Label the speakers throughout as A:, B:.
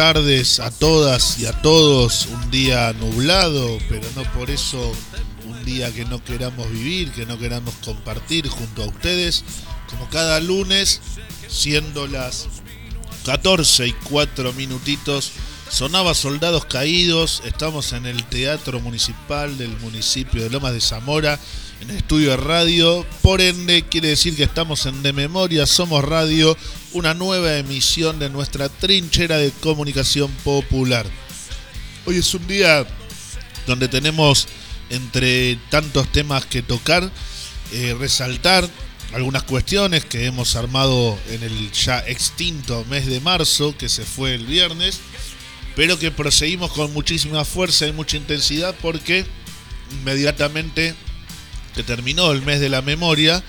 A: Tardes a todas y a todos. Un día nublado, pero no por eso un día que no queramos vivir, que no queramos compartir junto a ustedes. Como cada lunes, siendo las 14 y 4 minutitos, sonaba Soldados Caídos. Estamos en el Teatro Municipal del municipio de Lomas de Zamora, en estudio de radio. Por ende, quiere decir que estamos en De Memoria Somos Radio, una nueva emisión de nuestra trinchera de comunicación popular. Hoy es un día donde tenemos entre tantos temas que tocar, eh, resaltar algunas cuestiones que hemos armado en el ya extinto mes de marzo, que se fue el viernes, pero que proseguimos con muchísima fuerza y mucha intensidad porque inmediatamente que terminó el mes de la memoria,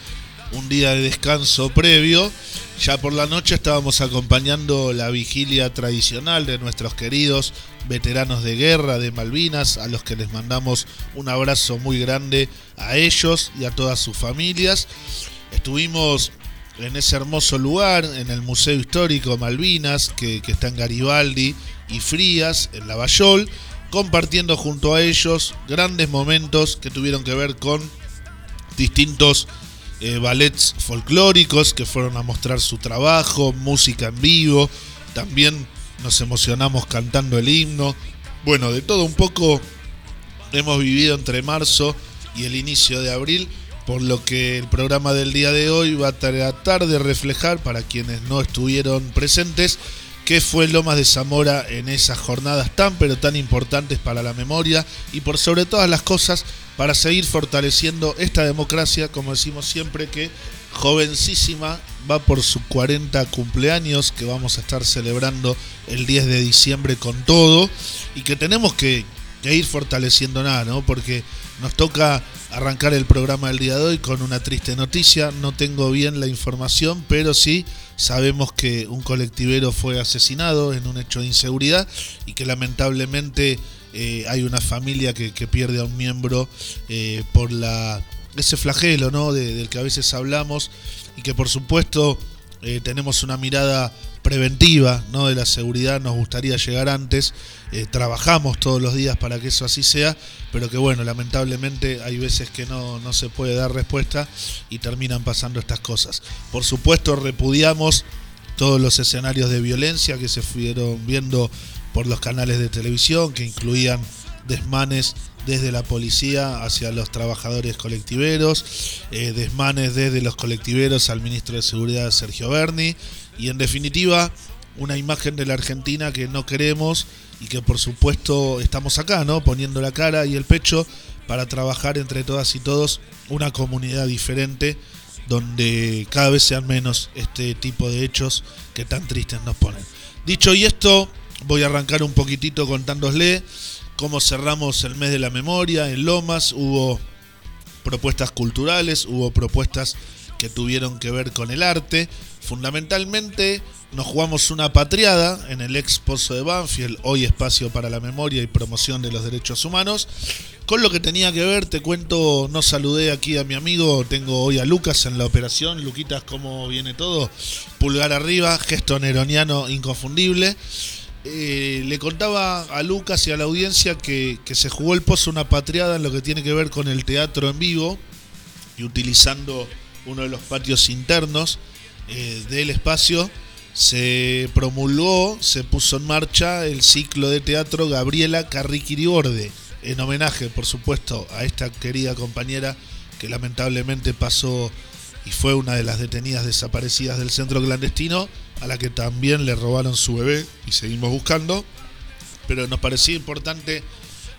A: un día de descanso previo, ya por la noche estábamos acompañando la vigilia tradicional de nuestros queridos veteranos de guerra de Malvinas, a los que les mandamos un abrazo muy grande a ellos y a todas sus familias. Estuvimos en ese hermoso lugar, en el Museo Histórico Malvinas, que, que está en Garibaldi y Frías, en Lavallol, compartiendo junto a ellos grandes momentos que tuvieron que ver con distintos eh, ballets folclóricos que fueron a mostrar su trabajo, música en vivo, también nos emocionamos cantando el himno. Bueno, de todo un poco hemos vivido entre marzo y el inicio de abril, por lo que el programa del día de hoy va a tratar de reflejar para quienes no estuvieron presentes qué fue Lomas de Zamora en esas jornadas tan pero tan importantes para la memoria y por sobre todas las cosas para seguir fortaleciendo esta democracia, como decimos siempre que jovencísima va por su 40 cumpleaños que vamos a estar celebrando el 10 de diciembre con todo y que tenemos que, que ir fortaleciendo nada, ¿no? Porque nos toca arrancar el programa del día de hoy con una triste noticia, no tengo bien la información, pero sí sabemos que un colectivero fue asesinado en un hecho de inseguridad y que lamentablemente eh, hay una familia que, pierde a un miembro eh, por la ese flagelo ¿no? De, del que a veces hablamos y que por supuesto eh, tenemos una mirada preventiva ¿no? de la seguridad, nos gustaría llegar antes, eh, trabajamos todos los días para que eso así sea, pero que bueno, lamentablemente hay veces que no, no se puede dar respuesta y terminan pasando estas cosas. Por supuesto repudiamos todos los escenarios de violencia que se fueron viendo por los canales de televisión, que incluían desmanes desde la policía hacia los trabajadores colectiveros, eh, desmanes desde los colectiveros al ministro de Seguridad Sergio Berni, y en definitiva una imagen de la Argentina que no queremos y que por supuesto estamos acá, ¿no? Poniendo la cara y el pecho para trabajar entre todas y todos una comunidad diferente donde cada vez sean menos este tipo de hechos que tan tristes nos ponen. Dicho y esto, voy a arrancar un poquitito contándosle cómo cerramos el mes de la memoria en Lomas, hubo propuestas culturales, hubo propuestas que tuvieron que ver con el arte. Fundamentalmente nos jugamos una patriada en el ex Pozo de Banfield, hoy espacio para la memoria y promoción de los derechos humanos. Con lo que tenía que ver, te cuento, no saludé aquí a mi amigo, tengo hoy a Lucas en la operación. Luquitas, ¿cómo viene todo? Pulgar arriba, gesto neroniano inconfundible. Eh, le contaba a Lucas y a la audiencia que, se jugó el pozo una patriada en lo que tiene que ver con el teatro en vivo y utilizando uno de los patios internos eh, del espacio se promulgó, se puso en marcha el ciclo de teatro Gabriela Carriquiriborde, en homenaje, por supuesto, a esta querida compañera que lamentablemente pasó y fue una de las detenidas desaparecidas del centro clandestino a la que también le robaron su bebé y seguimos buscando. Pero nos parecía importante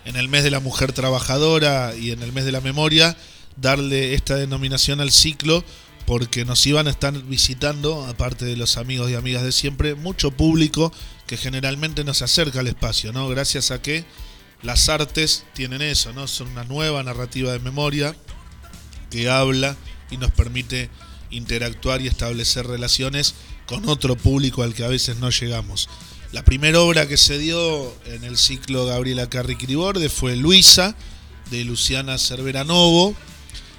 A: en el mes de la mujer trabajadora y en el mes de la memoria darle esta denominación al ciclo porque nos iban a estar visitando, aparte de los amigos y amigas de siempre, mucho público que generalmente nos acerca al espacio, ¿no? Gracias a que las artes tienen eso, ¿no? Son una nueva narrativa de memoria que habla y nos permite interactuar y establecer relaciones con otro público al que a veces no llegamos. La primera obra que se dio en el ciclo Gabriela Carri Criborde fue Luisa, de Luciana Cervera Novo,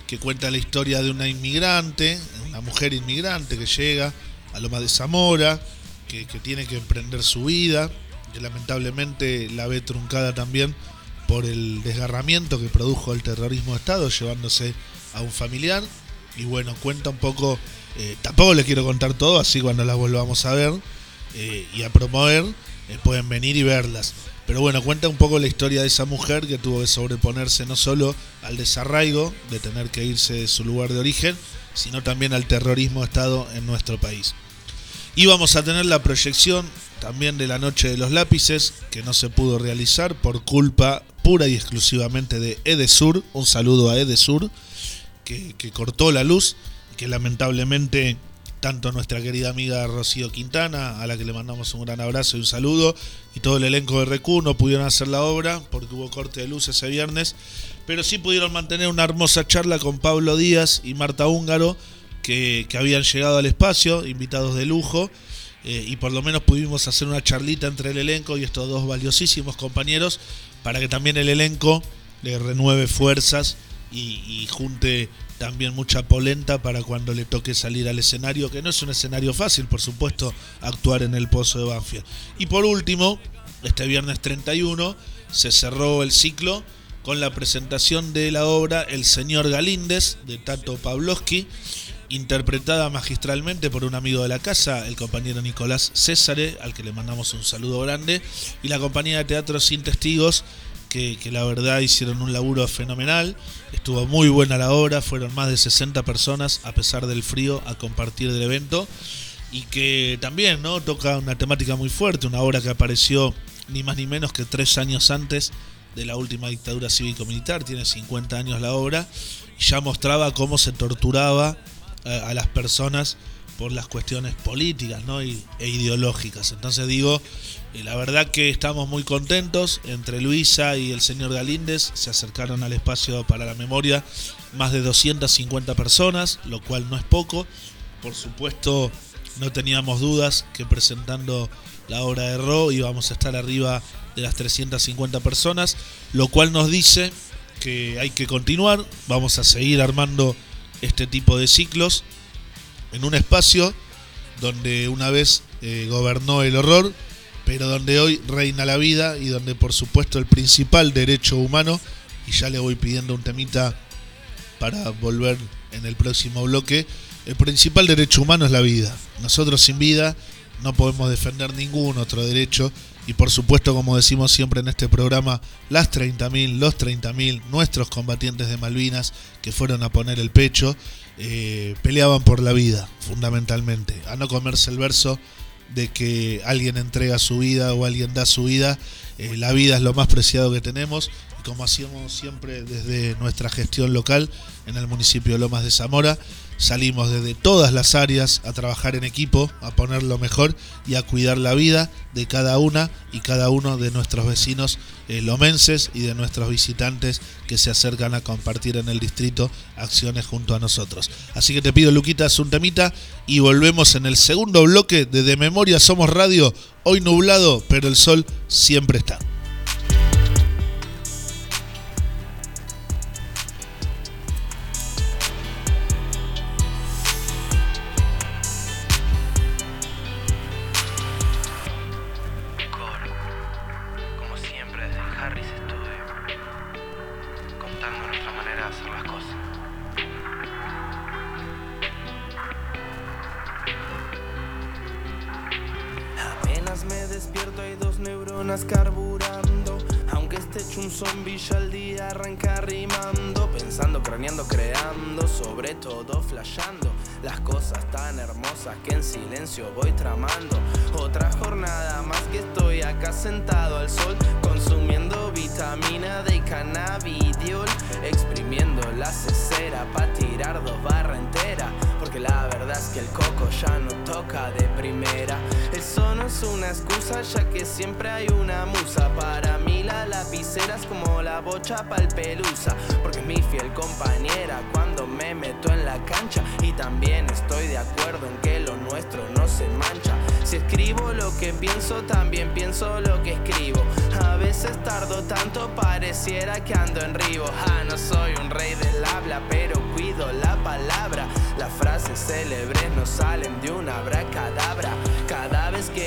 A: que cuenta la historia de una inmigrante, una mujer inmigrante que llega a Loma de Zamora, que, tiene que emprender su vida, que lamentablemente la ve truncada también por el desgarramiento que produjo el terrorismo de Estado, llevándose a un familiar. Y bueno, cuenta un poco eh, tampoco les quiero contar todo, así cuando las volvamos a ver eh, y a promover, eh, pueden venir y verlas. Pero bueno, cuenta un poco la historia de esa mujer que tuvo que sobreponerse no solo al desarraigo de tener que irse de su lugar de origen, sino también al terrorismo Estado en nuestro país. Y vamos a tener la proyección también de la Noche de los Lápices, que no se pudo realizar por culpa pura y exclusivamente de Edesur. Un saludo a Edesur, que, que cortó la luz que lamentablemente tanto nuestra querida amiga Rocío Quintana, a la que le mandamos un gran abrazo y un saludo, y todo el elenco de Recu no pudieron hacer la obra porque hubo corte de luz ese viernes, pero sí pudieron mantener una hermosa charla con Pablo Díaz y Marta Húngaro, que, habían llegado al espacio, invitados de lujo, eh, y por lo menos pudimos hacer una charlita entre el elenco y estos dos valiosísimos compañeros, para que también el elenco le renueve fuerzas y, junte también mucha polenta para cuando le toque salir al escenario, que no es un escenario fácil, por supuesto, actuar en el Pozo de Banfield. Y por último, este viernes 31 se cerró el ciclo con la presentación de la obra El Señor Galíndez de Tato Pavlovsky, interpretada magistralmente por un amigo de la casa, el compañero Nicolás Césare, al que le mandamos un saludo grande, y la compañía de teatro Sin Testigos, que, la verdad hicieron un laburo fenomenal. Estuvo muy buena la obra, fueron más de 60 personas a pesar del frío a compartir del evento y que también no toca una temática muy fuerte, una obra que apareció ni más ni menos que tres años antes de la última dictadura cívico-militar, tiene 50 años la obra, y ya mostraba cómo se torturaba eh, a las personas por las cuestiones políticas ¿no? e ideológicas. Entonces digo, eh, la verdad que estamos muy contentos. Entre Luisa y el señor Galíndez se acercaron al espacio para la memoria más de 250 personas, lo cual no es poco. Por supuesto, no teníamos dudas que presentando la obra de Ro íbamos a estar arriba de las 350 personas, lo cual nos dice que hay que continuar, vamos a seguir armando este tipo de ciclos en un espacio donde una vez eh, gobernó el horror, pero donde hoy reina la vida y donde por supuesto el principal derecho humano, y ya le voy pidiendo un temita para volver en el próximo bloque, el principal derecho humano es la vida. Nosotros sin vida no podemos defender ningún otro derecho y por supuesto, como decimos siempre en este programa, las 30.000, los 30.000, nuestros combatientes de Malvinas que fueron a poner el pecho eh, peleaban por la vida, fundamentalmente, a no comerse el verso de que alguien entrega su vida o alguien da su vida. Eh, la vida es lo más preciado que tenemos.
B: Como hacíamos siempre desde nuestra gestión local en el municipio de Lomas de Zamora, salimos desde todas las áreas a trabajar en equipo, a poner lo mejor y a cuidar la vida de cada una y cada uno de nuestros vecinos eh, lomenses y de nuestros visitantes que se acercan a compartir en el distrito acciones junto a nosotros. Así que te pido, Luquitas, un y volvemos en el segundo bloque de De Memoria Somos Radio, hoy nublado, pero el sol siempre está.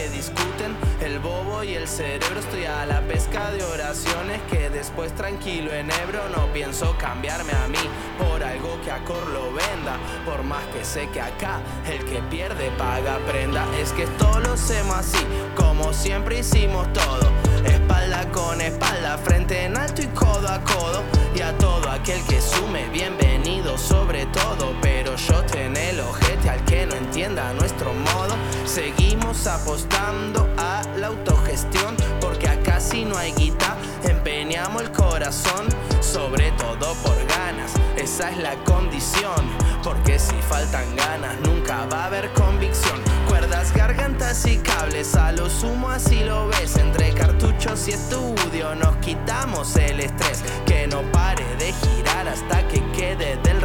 B: discuten, el bobo y el cerebro. Estoy a la pesca de oraciones que después tranquilo en Ebro no pienso cambiarme a mí por algo que a Cor lo venda. Por más que sé que acá el que pierde paga prenda. Es que esto lo hacemos así, como siempre hicimos todo. Espalda con espalda, frente en alto y codo a codo. Y a todo aquel que sume, bienvenido sobre todo. Pero yo en el ojete al que no entienda nuestro modo. Seguimos apostando a la autogestión porque acá si no hay guita. Empeñamos el corazón, sobre todo por ganas, esa es la condición, porque si faltan ganas nunca va a haber convicción. Cuerdas, gargantas y cables, a lo sumo así lo ves, entre cartuchos y estudio nos quitamos el estrés, que no pare de girar hasta que quede del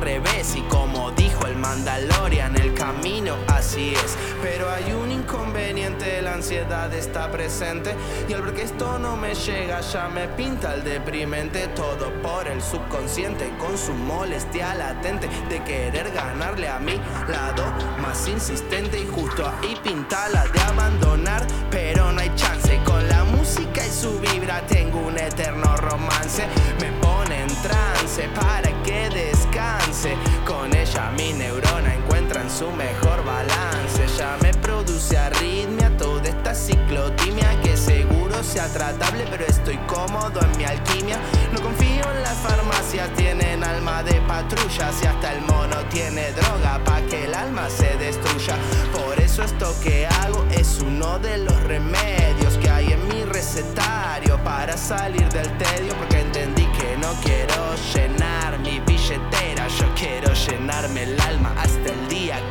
C: ya me pinta el deprimente. Todo por el subconsciente, con su molestia latente de querer ganarle a mi lado más insistente. Y justo ahí pinta la de abandonar, pero no hay chance. Con la música y su vibra tengo un eterno romance. Me pone en trance para que descanse. Con ella mi neurona encuentra en su mejor balance. Ya me produce arritmia toda esta ciclotimia que seguro sea tratable, pero estoy cómodo en mi alquimia. No confío en las farmacias, tienen alma de patrulla. Si hasta el mono tiene droga, pa' que el alma se destruya. Por eso esto que hago es uno de los remedios que hay en mi recetario para salir del tedio. Porque entendí que no quiero llenar mi billetera, yo quiero llenarme el alma hasta el día que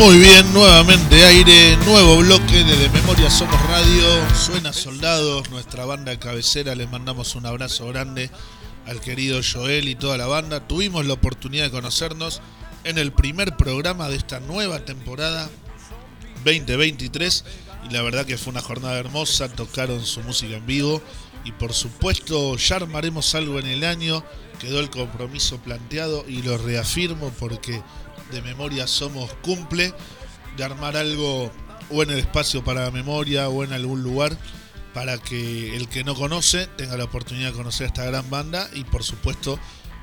A: Muy bien, nuevamente aire, nuevo bloque de, de Memoria Somos Radio. Suena Soldados, nuestra banda cabecera. Les mandamos un abrazo grande al querido Joel y toda la banda. Tuvimos la oportunidad de conocernos en el primer programa de esta nueva temporada 2023 y la verdad que fue una jornada hermosa. Tocaron su música en vivo y por supuesto ya armaremos algo en el año. Quedó el compromiso planteado y lo reafirmo porque de memoria somos cumple de armar algo o en el espacio para la memoria o en algún lugar para que el que no conoce tenga la oportunidad de conocer esta gran banda y por supuesto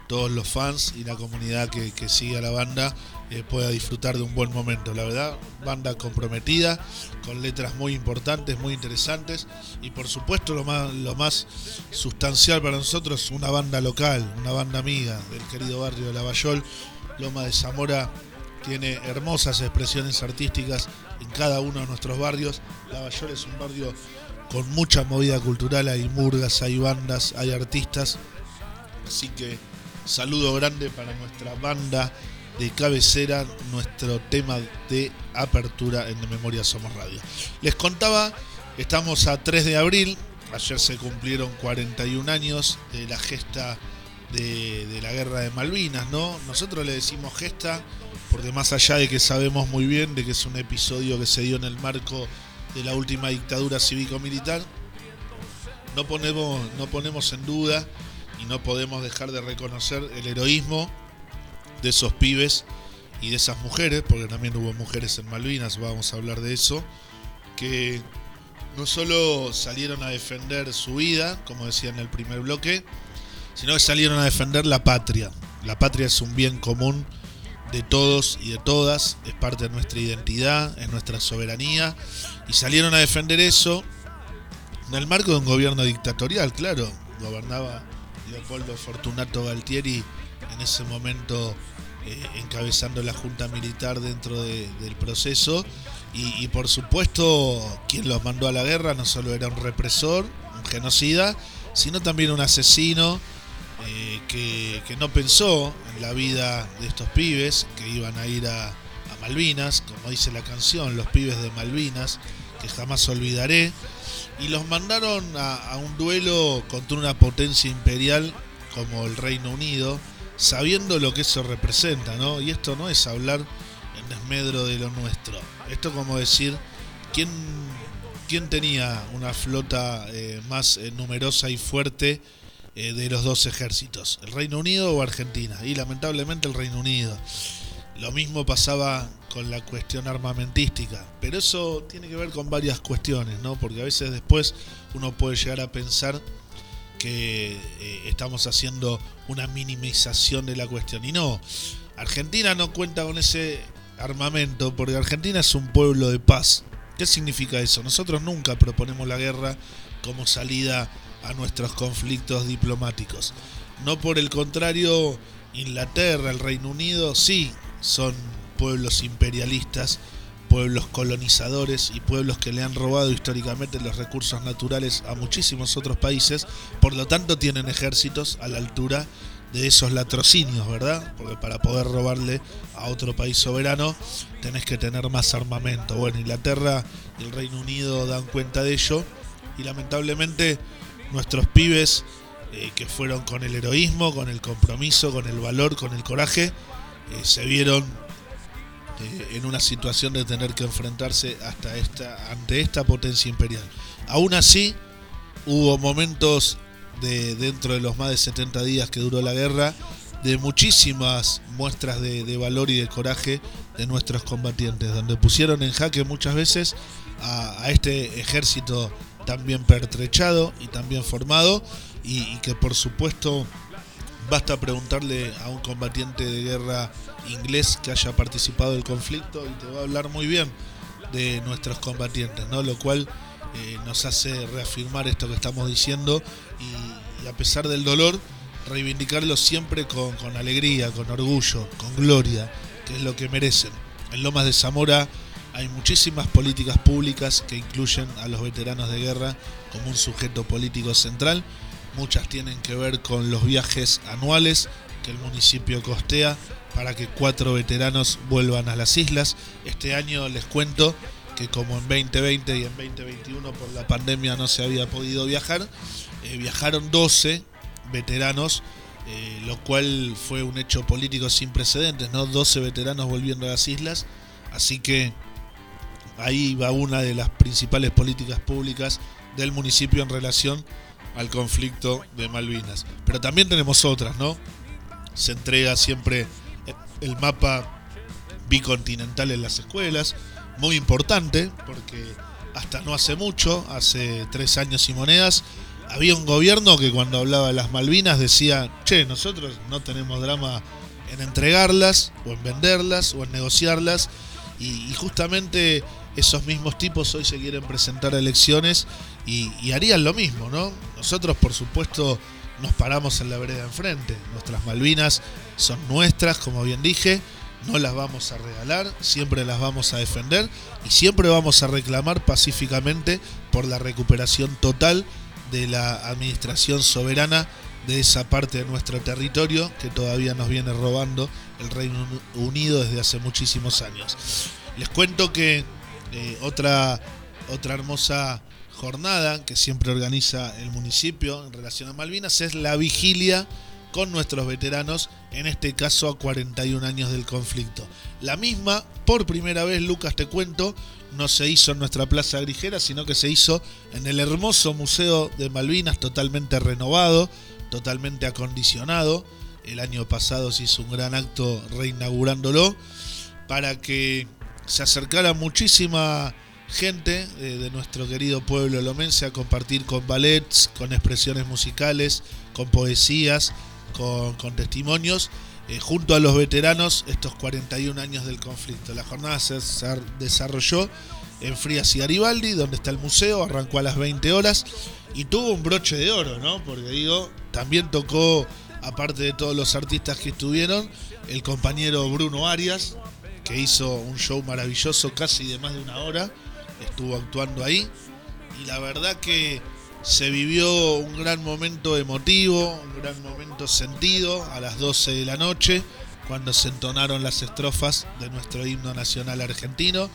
A: todos los fans y la comunidad que, sigue a la banda eh, pueda disfrutar de un buen momento. La verdad, banda comprometida, con letras muy importantes, muy interesantes y por supuesto lo más, lo más sustancial para nosotros, una banda local, una banda amiga del querido barrio de Lavallol, Loma de Zamora tiene hermosas expresiones artísticas en cada uno de nuestros barrios. Lavallol es un barrio con mucha movida cultural, hay murgas, hay bandas, hay artistas. Así que saludo grande para nuestra banda de cabecera, nuestro tema de apertura en Memoria Somos Radio. Les contaba, estamos a 3 de abril, ayer se cumplieron 41 años de la gesta de, la guerra de Malvinas, ¿no? Nosotros le decimos gesta porque más allá de que sabemos muy bien de que es un episodio que se dio en el marco de la última dictadura cívico-militar, no ponemos, no ponemos en duda y no podemos dejar de reconocer el heroísmo de esos pibes y de esas mujeres, porque también hubo mujeres en Malvinas, vamos a hablar de eso, que no solo salieron a defender su vida, como decía en el primer bloque, sino que salieron a defender la patria. La patria es un bien común de todos y de todas, es parte de nuestra identidad, es nuestra soberanía, y salieron a defender eso en el marco de un gobierno dictatorial, claro, gobernaba Leopoldo Fortunato Galtieri en ese momento eh, encabezando la Junta Militar dentro del proceso, y, y por supuesto quien los mandó a la guerra no solo era un represor, un genocida, sino también un asesino, eh, que, no pensó en la vida de estos pibes que iban a ir a, Malvinas, como dice la canción, los pibes de Malvinas, que jamás olvidaré, y los mandaron a, un duelo contra una potencia imperial como el Reino Unido, sabiendo lo que eso representa, ¿no? Y esto no es hablar en desmedro de lo nuestro. Esto como decir, ¿quién, quién tenía una flota eh, más eh, numerosa y fuerte eh, de los dos ejércitos, el Reino Unido o Argentina, y lamentablemente el Reino Unido. Lo mismo pasaba con la cuestión armamentística, pero eso tiene que ver con varias cuestiones, ¿no? Porque a veces después uno puede llegar a pensar que eh, estamos haciendo una minimización de la cuestión. Y no, Argentina no cuenta con ese armamento porque Argentina es un pueblo de paz. ¿Qué significa eso? Nosotros nunca proponemos la guerra como salida a nuestros conflictos diplomáticos. No por el contrario, Inglaterra, el Reino Unido, sí, son pueblos imperialistas, pueblos colonizadores y pueblos que le han robado históricamente los recursos naturales a muchísimos otros países, por lo tanto tienen ejércitos a la altura de esos latrocinios, ¿verdad? Porque para poder robarle a otro país soberano tenés que tener más armamento. Bueno, Inglaterra y el Reino Unido dan cuenta de ello y lamentablemente nuestros pibes eh, que fueron con el heroísmo, con el compromiso, con el valor, con el coraje, eh, se vieron eh, en una situación de tener que enfrentarse hasta esta, ante esta potencia imperial. Aún así, hubo momentos de, dentro de los más de 70 días que duró la guerra, de muchísimas muestras de, valor y de coraje de nuestros combatientes, donde pusieron en jaque muchas veces a, a este ejército también pertrechado y también formado y, que por supuesto basta preguntarle a un combatiente de guerra inglés que haya participado del conflicto y te va a hablar muy bien de nuestros combatientes, ¿no? Lo cual eh, nos hace reafirmar esto que estamos diciendo y, a pesar del dolor, reivindicarlo siempre con, con, alegría, con orgullo, con gloria, que es lo que merecen. En Lomas de Zamora hay muchísimas políticas públicas que incluyen a los veteranos de guerra como un sujeto político central. Muchas tienen que ver con los viajes anuales que el municipio costea para que cuatro veteranos vuelvan a las islas. Este año les cuento que como en 2020 y en 2021 por la pandemia no se había podido viajar, eh, viajaron 12 veteranos, eh, lo cual fue un hecho político sin precedentes, ¿no? 12 veteranos volviendo a las islas, así que ahí va una de las principales políticas públicas del municipio en relación al conflicto de Malvinas. Pero también tenemos otras, ¿no? Se entrega siempre el mapa bicontinental en las escuelas, muy importante, porque hasta no hace mucho, hace tres años y monedas, había un gobierno que cuando hablaba de las Malvinas decía, che, nosotros no tenemos drama en entregarlas, o en venderlas, o en negociarlas, y, justamente esos mismos tipos hoy se quieren presentar a elecciones y, y, harían lo mismo, ¿no? Nosotros, por supuesto, nos paramos en la vereda enfrente. Nuestras Malvinas son nuestras, como bien dije, no las vamos a regalar, siempre las vamos a defender y siempre vamos a reclamar pacíficamente por la recuperación total de la administración soberana de esa parte de nuestro territorio que todavía nos viene robando el Reino Unido desde hace muchísimos años. Les cuento que otra, otra hermosa jornada que siempre organiza el municipio en relación a Malvinas es la vigilia con nuestros veteranos, en este caso a 41 años del conflicto. La misma, por primera vez, Lucas, te cuento, no se hizo en nuestra Plaza Grijera, sino que se hizo en el hermoso Museo de Malvinas, totalmente renovado, totalmente acondicionado. El año pasado se hizo un gran acto reinaugurándolo para que se acercara muchísima gente eh, de nuestro querido pueblo lomense a compartir con ballets, con expresiones musicales, con poesías, con, testimonios, eh, junto a los veteranos, estos 41 años del conflicto. La jornada se desarrolló en Frías y Garibaldi, donde está el museo, arrancó a las 20 horas y tuvo un broche de oro, ¿no? Porque digo, también tocó, aparte de todos los artistas que estuvieron, el compañero Bruno Arias, que hizo un show maravilloso, casi de más de una hora, estuvo actuando ahí. Y la verdad que se vivió un gran momento emotivo, un gran momento sentido a las 12 de la noche, cuando se entonaron las estrofas de nuestro himno nacional argentino,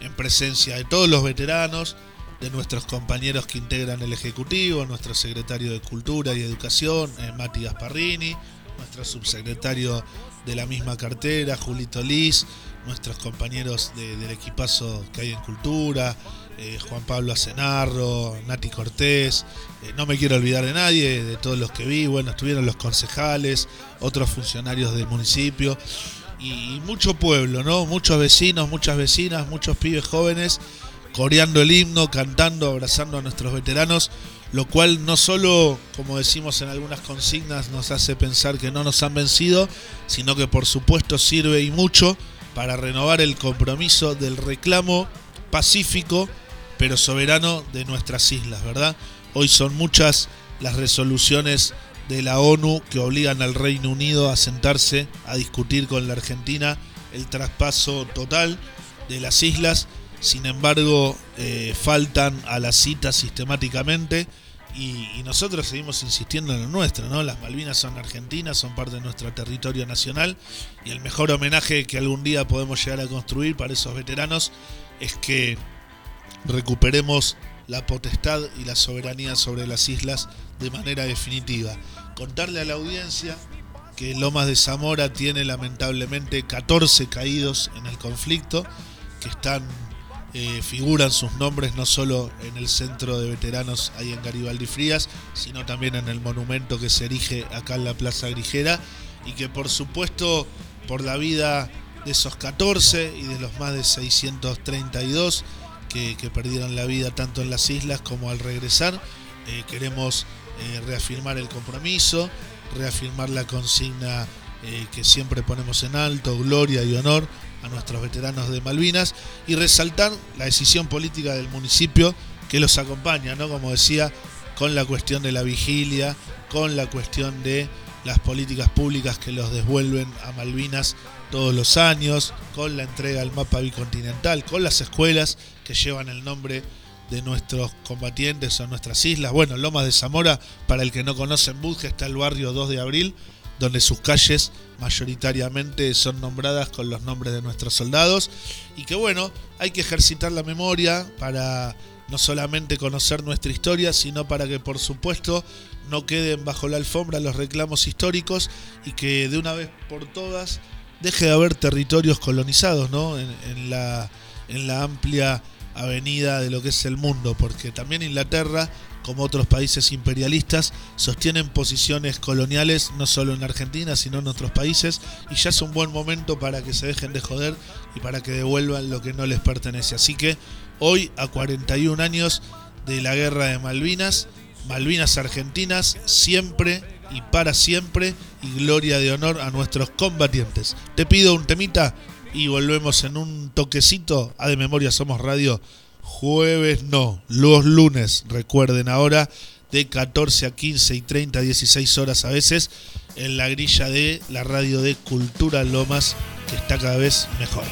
A: en presencia de todos los veteranos, de nuestros compañeros que integran el Ejecutivo, nuestro secretario de Cultura y Educación, eh, Mati Gasparrini, nuestro subsecretario de la misma cartera, Julito Liz, nuestros compañeros del equipazo que hay en Cultura, eh, Juan Pablo Acenarro, Nati Cortés, eh, no me quiero olvidar de nadie, de todos los que vi, bueno, estuvieron los concejales, otros funcionarios del municipio y, mucho pueblo, ¿no? Muchos vecinos, muchas vecinas, muchos pibes jóvenes coreando el himno, cantando, abrazando a nuestros veteranos, lo cual no solo, como decimos en algunas consignas, nos hace pensar que no nos han vencido, sino que por supuesto sirve y mucho para renovar el compromiso del reclamo pacífico pero soberano de nuestras islas, ¿verdad? Hoy son muchas las resoluciones de la ONU que obligan al Reino Unido a sentarse a discutir con la Argentina el traspaso total de las islas. Sin embargo, eh, faltan a la cita sistemáticamente y, nosotros seguimos insistiendo en lo nuestro, ¿no? Las Malvinas son argentinas, son parte de nuestro territorio nacional y el mejor homenaje que algún día podemos llegar a construir para esos veteranos es que recuperemos la potestad y la soberanía sobre las islas de manera definitiva. Contarle a la audiencia que Lomas de Zamora tiene lamentablemente 14 caídos en el conflicto, que están, eh, figuran sus nombres no solo en el centro de veteranos ahí en Garibaldi Frías, sino también en el monumento que se erige acá en la Plaza Grijera, y que por supuesto por la vida de esos 14 y de los más de 632 que, perdieron la vida tanto en las islas como al regresar. Eh, queremos eh, reafirmar el compromiso, reafirmar la consigna que siempre ponemos en alto, gloria y honor a nuestros veteranos de Malvinas y resaltar la decisión política del municipio que los acompaña, ¿no? Como decía, con la cuestión de la vigilia, con la cuestión de las políticas públicas que los devuelven a Malvinas todos los años, con la entrega del mapa bicontinental, con las escuelas que llevan el nombre de nuestros combatientes o nuestras islas. Bueno, Lomas de Zamora, para el que no conoce en Budge, está el barrio 2 de abril,
D: donde sus calles mayoritariamente son nombradas con los nombres de nuestros soldados y que bueno, hay que ejercitar la memoria para no solamente conocer nuestra historia, sino para que por supuesto no queden bajo la alfombra los reclamos históricos y que de una vez por todas deje de haber territorios colonizados ¿no? en, la, en la amplia avenida de lo que es el mundo, porque también Inglaterra, como otros países imperialistas, sostienen posiciones coloniales no solo en Argentina, sino en otros países, y ya es un buen momento para que se dejen de joder y para que devuelvan lo que no les pertenece. Así que hoy, a 41 años de la guerra de Malvinas, Malvinas Argentinas, siempre y para siempre, y gloria de honor a nuestros combatientes. Te pido un temita y volvemos en un toquecito a De Memoria Somos Radio. Jueves no, los lunes, recuerden ahora, de 14 a 15 y 30, 16 horas a veces, en la grilla de la radio de Cultura Lomas, que está cada vez mejor.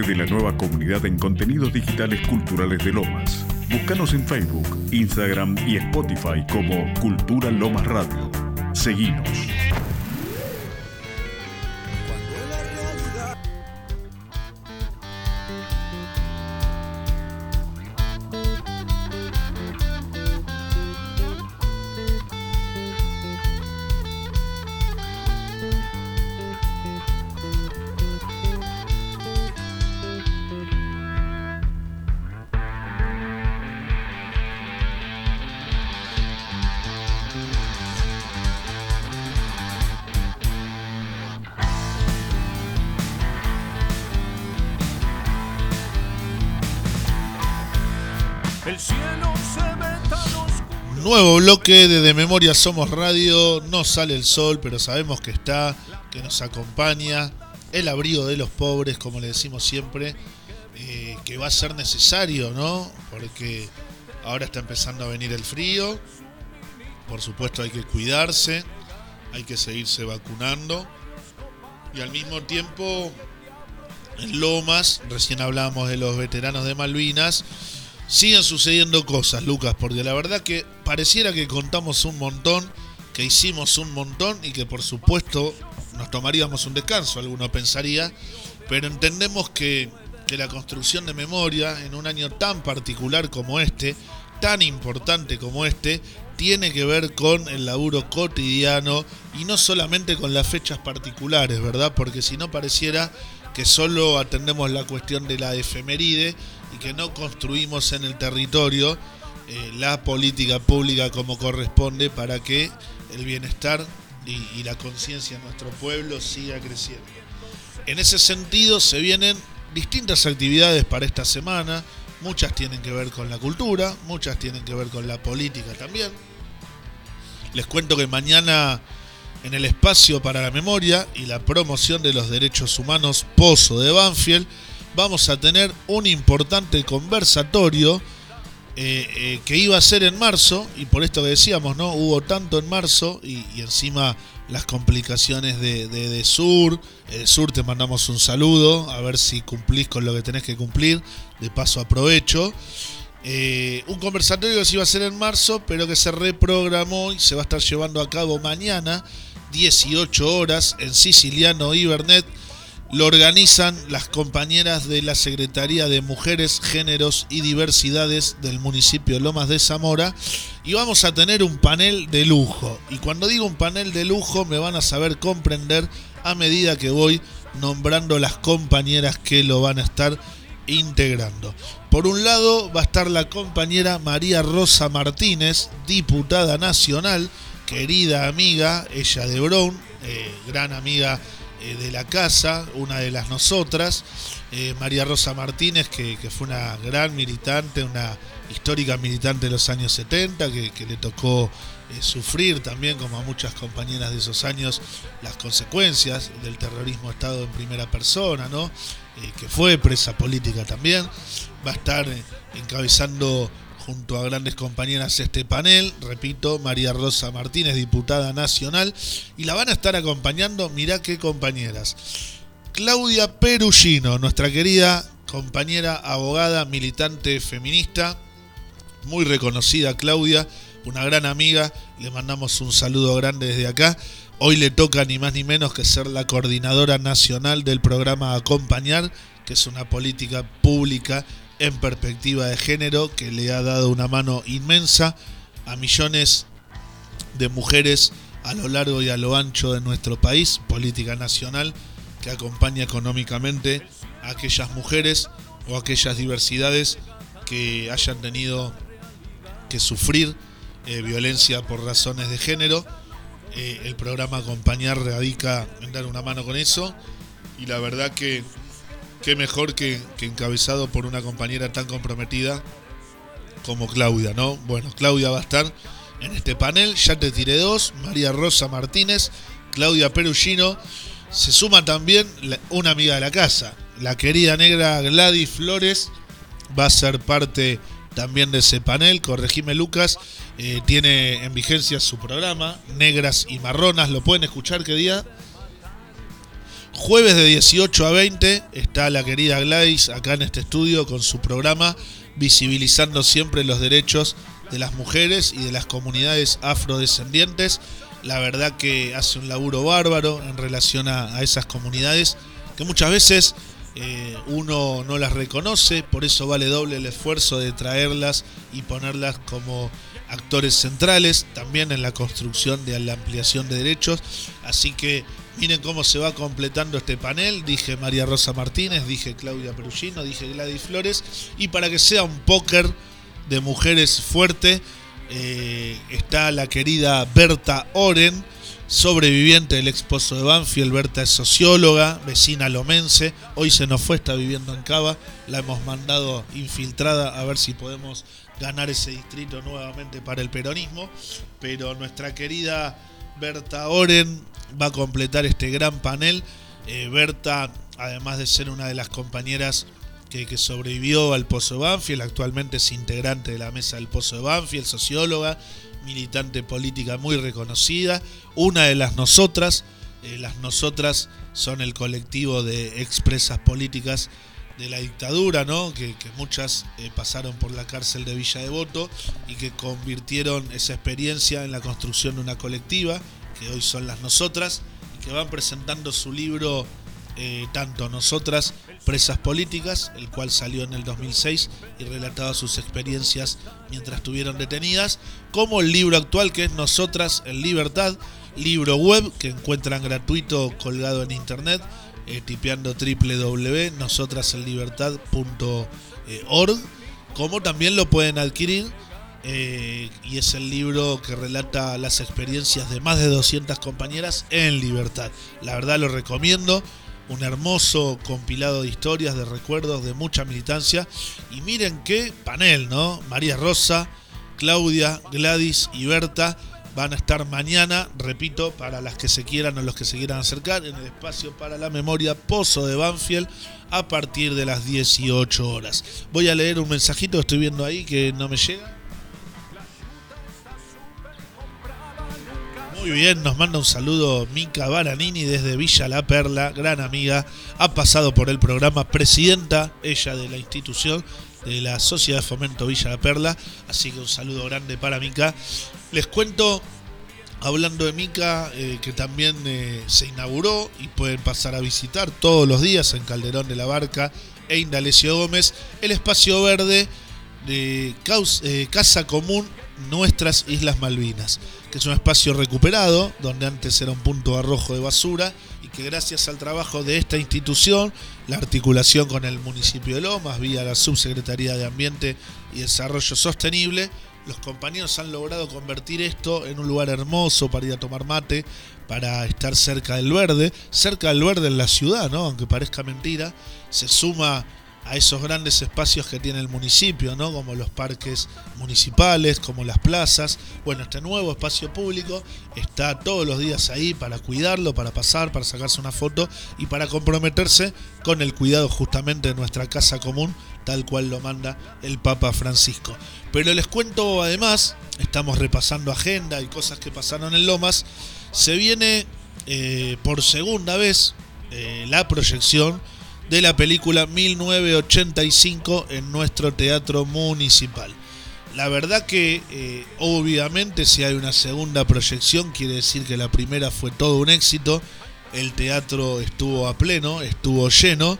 E: De la nueva comunidad en contenidos digitales culturales de Lomas. Búscanos en Facebook, Instagram y Spotify como Cultura Lomas Radio. Seguinos.
A: Bloque de De Memoria Somos Radio. No sale el sol, pero sabemos que está, que nos acompaña. El abrigo de los pobres, como le decimos siempre, eh, que va a ser necesario, ¿no? Porque ahora está empezando a venir el frío. Por supuesto hay que cuidarse, hay que seguirse vacunando. Y al mismo tiempo, en Lomas, recién hablábamos de los veteranos de Malvinas, siguen sucediendo cosas, Lucas, porque la verdad que pareciera que contamos un montón, que hicimos un montón y que por supuesto nos tomaríamos un descanso, alguno pensaría, pero entendemos que, que la construcción de memoria en un año tan particular como este, tan importante como este, tiene que ver con el laburo cotidiano y no solamente con las fechas particulares, ¿verdad? Porque si no pareciera que solo atendemos la cuestión de la efemeride y que no construimos en el territorio eh, la política pública como corresponde para que el bienestar y, y la conciencia de nuestro pueblo siga creciendo. En ese sentido se vienen distintas actividades para esta semana, muchas tienen que ver con la cultura, muchas tienen que ver con la política también. Les cuento que mañana en el espacio para la memoria y la promoción de los derechos humanos Pozo de Banfield vamos a tener un importante conversatorio eh, eh, que iba a ser en marzo y por esto que decíamos, ¿no? Hubo tanto en marzo y, encima las complicaciones de, de, Sur. Eh, Sur te mandamos un saludo, a ver si cumplís con lo que tenés que cumplir. De paso aprovecho. Un conversatorio que se iba a hacer en marzo, pero que se reprogramó y se va a estar llevando a cabo mañana, 18 horas, en Siciliano Ibernet. Lo organizan las compañeras de la Secretaría de Mujeres, Géneros y Diversidades del municipio Lomas de Zamora. Y vamos a tener un panel de lujo. Y cuando digo un panel de lujo, me van a saber comprender a medida que voy nombrando las compañeras que lo van a estar integrando. Por un lado va a estar la compañera María Rosa Martínez, diputada nacional, querida amiga, ella de Brown, eh, gran amiga eh, de la casa, una de las nosotras, eh, María Rosa Martínez, que, fue una gran militante, una histórica militante de los años 70, que, le tocó sufrir también, como a muchas compañeras de esos años, las consecuencias del terrorismo Estado en primera persona, ¿no? Eh, que fue presa política también, va a estar eh, encabezando junto a grandes compañeras este panel, repito, María Rosa Martínez, diputada nacional, y la van a estar acompañando, mirá qué compañeras. Claudia Perugino, nuestra querida compañera abogada, militante feminista, muy reconocida Claudia, una gran amiga, le mandamos un saludo grande desde acá. Hoy le toca ni más ni menos que ser la coordinadora nacional del programa Acompañar, que es una política pública en perspectiva de género que le ha dado una mano inmensa a millones de mujeres a lo largo y a lo ancho de nuestro país, política nacional que acompaña económicamente a aquellas mujeres o aquellas diversidades que hayan tenido que sufrir eh, violencia por razones de género. Eh, el programa Acompañar radica en dar una mano con eso. Y la verdad que qué mejor que, encabezado por una compañera tan comprometida como Claudia, ¿no? Bueno, Claudia va a estar en este panel. Ya te tiré dos. María Rosa Martínez, Claudia Perugino. Se suma también una amiga de la casa, la querida negra Gladys Flores. Va a ser parte también de ese panel. Corregime Lucas. Eh, tiene en vigencia su programa, Negras y Marronas. ¿Lo pueden escuchar qué día? Jueves de 18 a 20 está la querida Gladys acá en este estudio con su programa visibilizando siempre los derechos de las mujeres y de las comunidades afrodescendientes. La verdad que hace un laburo bárbaro en relación a, esas comunidades que muchas veces eh, uno no las reconoce, por eso vale doble el esfuerzo de traerlas y ponerlas como actores centrales también en la construcción de la ampliación de derechos. Así que miren cómo se va completando este panel. Dije María Rosa Martínez, dije Claudia Perugino, dije Gladys Flores. Y para que sea un póker de mujeres fuerte, eh, está la querida Berta Oren. sobreviviente del exposo de Banfield. Berta es socióloga, vecina lomense. Hoy se nos fue, está viviendo en Cava. La hemos mandado infiltrada a ver si podemos ganar ese distrito nuevamente para el peronismo. Pero nuestra querida Berta Oren va a completar este gran panel. Eh, Berta, además de ser una de las compañeras que, sobrevivió al Pozo Banfield, actualmente es integrante de la mesa del Pozo de Banfield, socióloga, militante política muy reconocida, una de las nosotras, eh, las nosotras son el colectivo de expresas políticas de la dictadura, ¿no? que, muchas eh, pasaron por la cárcel de Villa Devoto y que convirtieron esa experiencia en la construcción de una colectiva, que hoy son las nosotras, y que van presentando su libro eh, tanto Nosotras, Presas Políticas, el cual salió en el 2006 y relataba sus experiencias mientras estuvieron detenidas, como el libro actual que es Nosotras en Libertad, libro web que encuentran gratuito colgado en internet, eh, tipeando www.nosotrasenlibertad.org, como también lo pueden adquirir eh, y es el libro que relata las experiencias de más de 200 compañeras en libertad. La verdad lo recomiendo, un hermoso compilado de historias, de recuerdos, de mucha militancia. Y miren qué panel, ¿no? María Rosa, Claudia, Gladys y Berta van a estar mañana, repito, para las que se quieran o los que se quieran acercar, en el espacio para la memoria Pozo de Banfield a partir de las 18 horas. Voy a leer un mensajito que estoy viendo ahí que no me llega. Muy bien, nos manda un saludo Mica Baranini desde Villa La Perla, gran amiga, ha pasado por el programa, presidenta ella de la institución de la Sociedad de Fomento Villa La Perla, así que un saludo grande para Mica. Les cuento, hablando de Mica, eh, que también eh, se inauguró y pueden pasar a visitar todos los días en Calderón de la Barca e Indalecio Gómez, el espacio verde de eh, Casa Común Nuestras Islas Malvinas que es un espacio recuperado, donde antes era un punto arrojo de basura que gracias al trabajo de esta institución, la articulación con el municipio de Lomas, vía la Subsecretaría de Ambiente y Desarrollo Sostenible, los compañeros han logrado convertir esto en un lugar hermoso para ir a tomar mate, para estar cerca del verde, cerca del verde en la ciudad, ¿no? Aunque parezca mentira, se suma a esos grandes espacios que tiene el municipio, ¿no? como los parques municipales, como las plazas. Bueno, este nuevo espacio público está todos los días ahí para cuidarlo, para pasar, para sacarse una foto y para comprometerse con el cuidado justamente de nuestra casa común, tal cual lo manda el Papa Francisco. Pero les cuento además, estamos repasando agenda y cosas que pasaron en Lomas, se viene eh, por segunda vez eh, la proyección de la película 1985 en nuestro teatro municipal. La verdad que eh, obviamente si hay una segunda proyección quiere decir que la primera fue todo un éxito, el teatro estuvo a pleno, estuvo lleno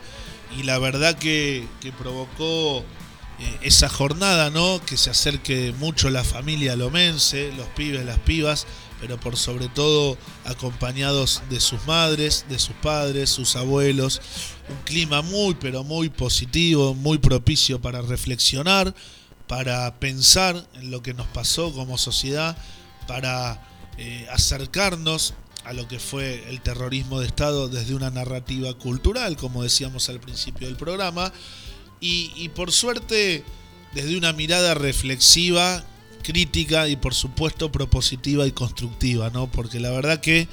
A: y la verdad que, provocó eh, esa jornada, ¿no? Que se acerque mucho la familia lomense, los pibes, las pibas, pero por sobre todo acompañados de sus madres, de sus padres, sus abuelos. Un clima muy, pero muy positivo, muy propicio para reflexionar, para pensar en lo que nos pasó como sociedad, para eh, acercarnos a lo que fue el terrorismo de Estado desde una narrativa cultural, como decíamos al principio del programa, y, y por suerte desde una mirada reflexiva crítica y por supuesto propositiva y constructiva, ¿no? Porque la verdad que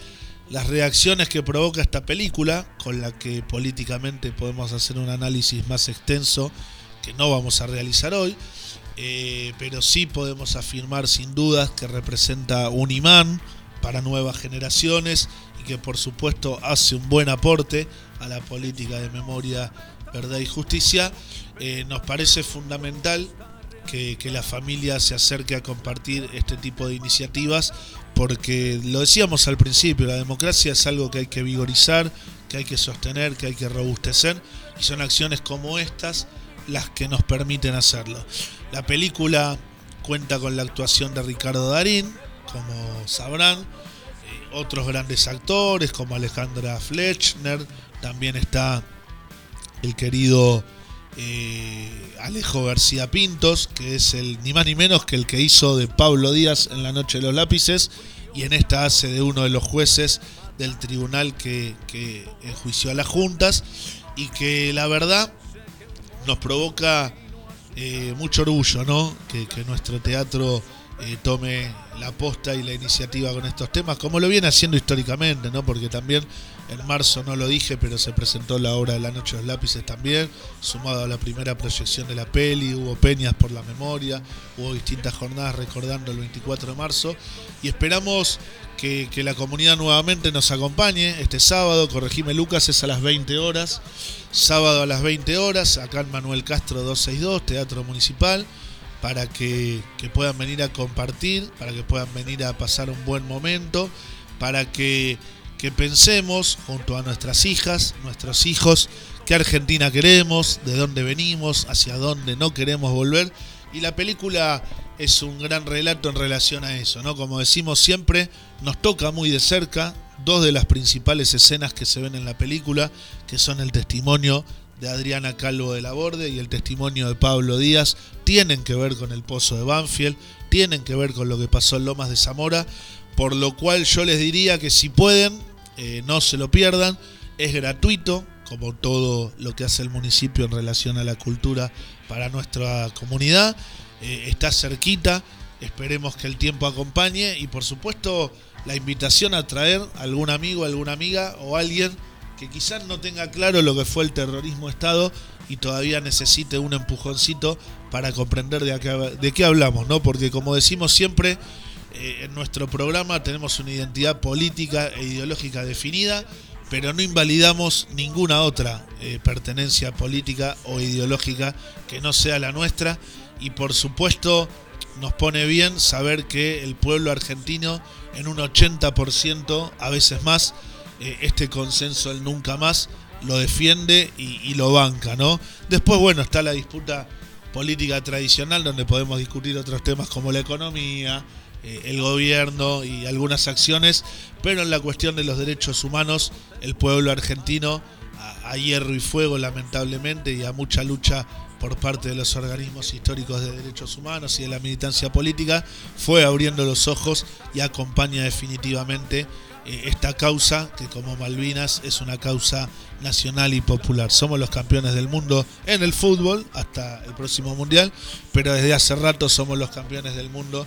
A: las reacciones que provoca esta película, con la que políticamente podemos hacer un análisis más extenso, que no vamos a realizar hoy, eh, pero sí podemos afirmar sin dudas que representa un imán para nuevas generaciones y que por supuesto hace un buen aporte a la política de memoria, verdad y justicia, eh, nos parece fundamental que, la familia se acerque a compartir este tipo de iniciativas, porque lo decíamos al principio, la democracia es algo que hay que vigorizar, que hay que sostener, que hay que robustecer, y son acciones como estas las que nos permiten hacerlo. La película cuenta con la actuación de Ricardo Darín, como sabrán, eh, otros grandes actores como Alejandra Fletchner, también está el querido eh, Alejo García Pintos, que es el ni más ni menos que el que hizo de Pablo Díaz en La Noche de los Lápices, y en esta hace de uno de los jueces del tribunal que, enjuició a las juntas y que la verdad nos provoca eh, mucho orgullo, ¿no? Que, nuestro teatro eh, tome la posta y la iniciativa con estos temas, como lo viene haciendo históricamente, ¿no? Porque también en marzo no lo dije, pero se presentó la obra de la Noche de los Lápices también, sumado a la primera proyección de la peli, hubo peñas por la memoria, hubo distintas jornadas recordando el 24 de marzo y esperamos que, que la comunidad nuevamente nos acompañe este sábado, corregime Lucas, es a las 20 horas sábado a las 20 horas, acá en Manuel Castro 262, Teatro Municipal, para que, puedan venir a compartir, para que puedan venir a pasar un buen momento, para que, que pensemos junto a nuestras hijas, nuestros hijos, qué Argentina queremos, de dónde venimos, hacia dónde no queremos volver. Y la película es un gran relato en relación a eso, ¿no? Como decimos siempre, nos toca muy de cerca, dos de las principales escenas que se ven en la película, que son el testimonio de Adriana Calvo de la Borde y el testimonio de Pablo Díaz, tienen que ver con el pozo de Banfield, tienen que ver con lo que pasó en Lomas de Zamora, por lo cual yo les diría que si pueden, eh, no se lo pierdan, es gratuito, como todo lo que hace el municipio en relación a la cultura para nuestra comunidad, eh, está cerquita, esperemos que el tiempo acompañe y por supuesto la invitación a traer algún amigo, alguna amiga o alguien que quizás no tenga claro lo que fue el terrorismo Estado y todavía necesite un empujoncito para comprender de, de qué hablamos, ¿no? Porque como decimos siempre, eh, en nuestro programa tenemos una identidad política e ideológica definida, pero no invalidamos ninguna otra eh, pertenencia política o ideológica que no sea la nuestra y por supuesto nos pone bien saber que el pueblo argentino en un 80%, a veces más, eh, este consenso el nunca más lo defiende y, lo banca, ¿no? Después, bueno, está la disputa política tradicional donde podemos discutir otros temas como la economía, eh, el gobierno y algunas acciones, pero en la cuestión de los derechos humanos, el pueblo argentino a hierro y fuego, lamentablemente, y a mucha lucha por parte de los organismos históricos de derechos humanos y de la militancia política, fue abriendo los ojos y acompaña definitivamente eh, esta causa que como Malvinas es una causa nacional y popular. Somos los campeones del mundo en el fútbol hasta el próximo mundial, pero desde hace rato somos los campeones del mundo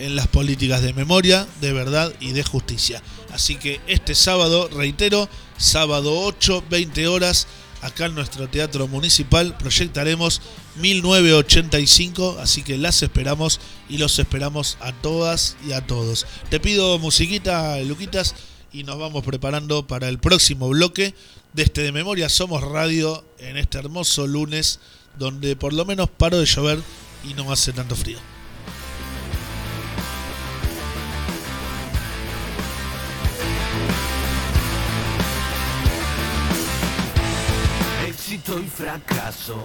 A: en las políticas de memoria, de verdad y de justicia. Así que este sábado, reitero, sábado 8, 20 horas, acá en nuestro teatro municipal proyectaremos 1985, así que las esperamos y los esperamos a todas y a todos. Te pido musiquita, Luquitas, y nos vamos preparando para el próximo bloque de este de Memoria Somos Radio en este hermoso lunes donde por lo menos paró de llover y no hace tanto frío.
F: Y fracaso,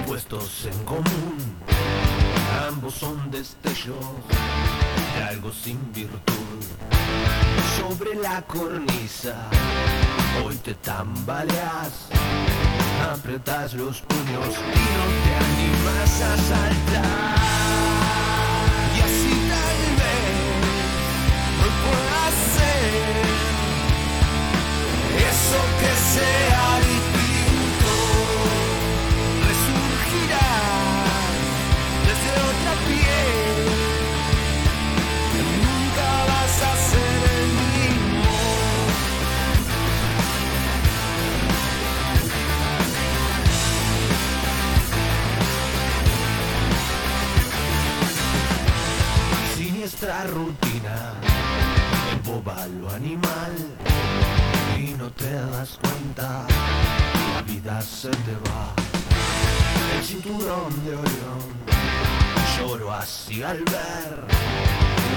F: opuestos en común. Ambos son destellos de algo sin virtud. Sobre la cornisa, hoy te tambaleas, apretas los puños y no te animas a saltar. Y así tal vez no pueda ser eso que sea nuestra rutina boba lo animal y no te das cuenta, la vida se te va. El cinturón de Orión, lloro así al ver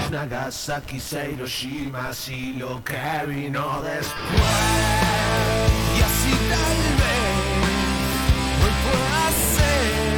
F: los Nagasaki, Hiroshima y lo que vino después. Y así tal vez hoy pueda ser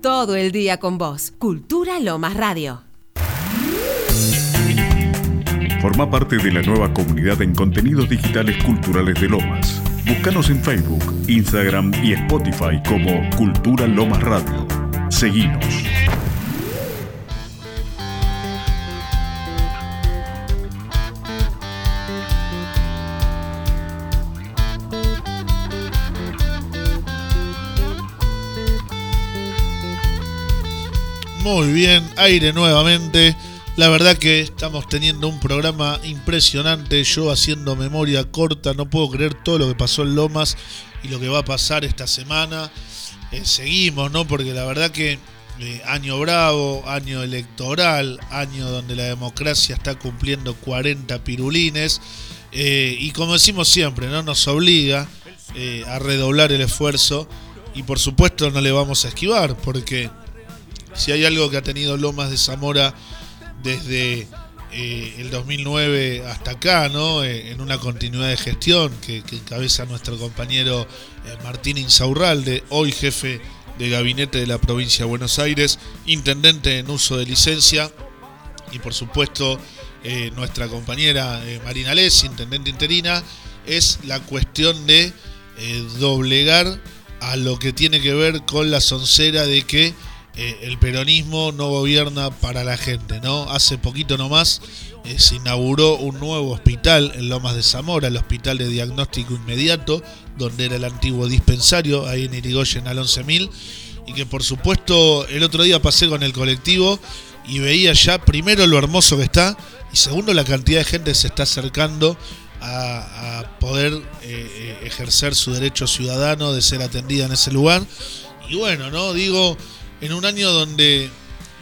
G: Todo el día con vos. Cultura Lomas Radio.
E: Forma parte de la nueva comunidad en contenidos digitales culturales de Lomas. Búscanos en Facebook, Instagram y Spotify como Cultura Lomas Radio. Seguimos.
A: Muy bien, aire nuevamente. La verdad que estamos teniendo un programa impresionante. Yo haciendo memoria corta, no puedo creer todo lo que pasó en Lomas y lo que va a pasar esta semana. Eh, seguimos, ¿no? Porque la verdad que eh, año bravo, año electoral, año donde la democracia está cumpliendo 40 pirulines. Eh, y como decimos siempre, ¿no? Nos obliga a redoblar el esfuerzo. Y por supuesto no le vamos a esquivar, porque si hay algo que ha tenido Lomas de Zamora desde eh, el 2009 hasta acá, ¿no? Eh, en una continuidad de gestión que, encabeza nuestro compañero eh, Martín Insaurralde, hoy jefe de gabinete de la provincia de Buenos Aires, intendente en uso de licencia, y por supuesto nuestra compañera Marina Les, intendente interina, es la cuestión de doblegar a lo que tiene que ver con la soncera de que eh, el peronismo no gobierna para la gente, ¿no? Hace poquito nomás eh, se inauguró un nuevo hospital en Lomas de Zamora, el Hospital de Diagnóstico Inmediato, donde era el antiguo dispensario, ahí en Irigoyen al 11.000, y que por supuesto el otro día pasé con el colectivo y veía ya primero lo hermoso que está y segundo la cantidad de gente que se está acercando a, poder eh, ejercer su derecho ciudadano de ser atendida en ese lugar. Y bueno, ¿no? Digo, en un año donde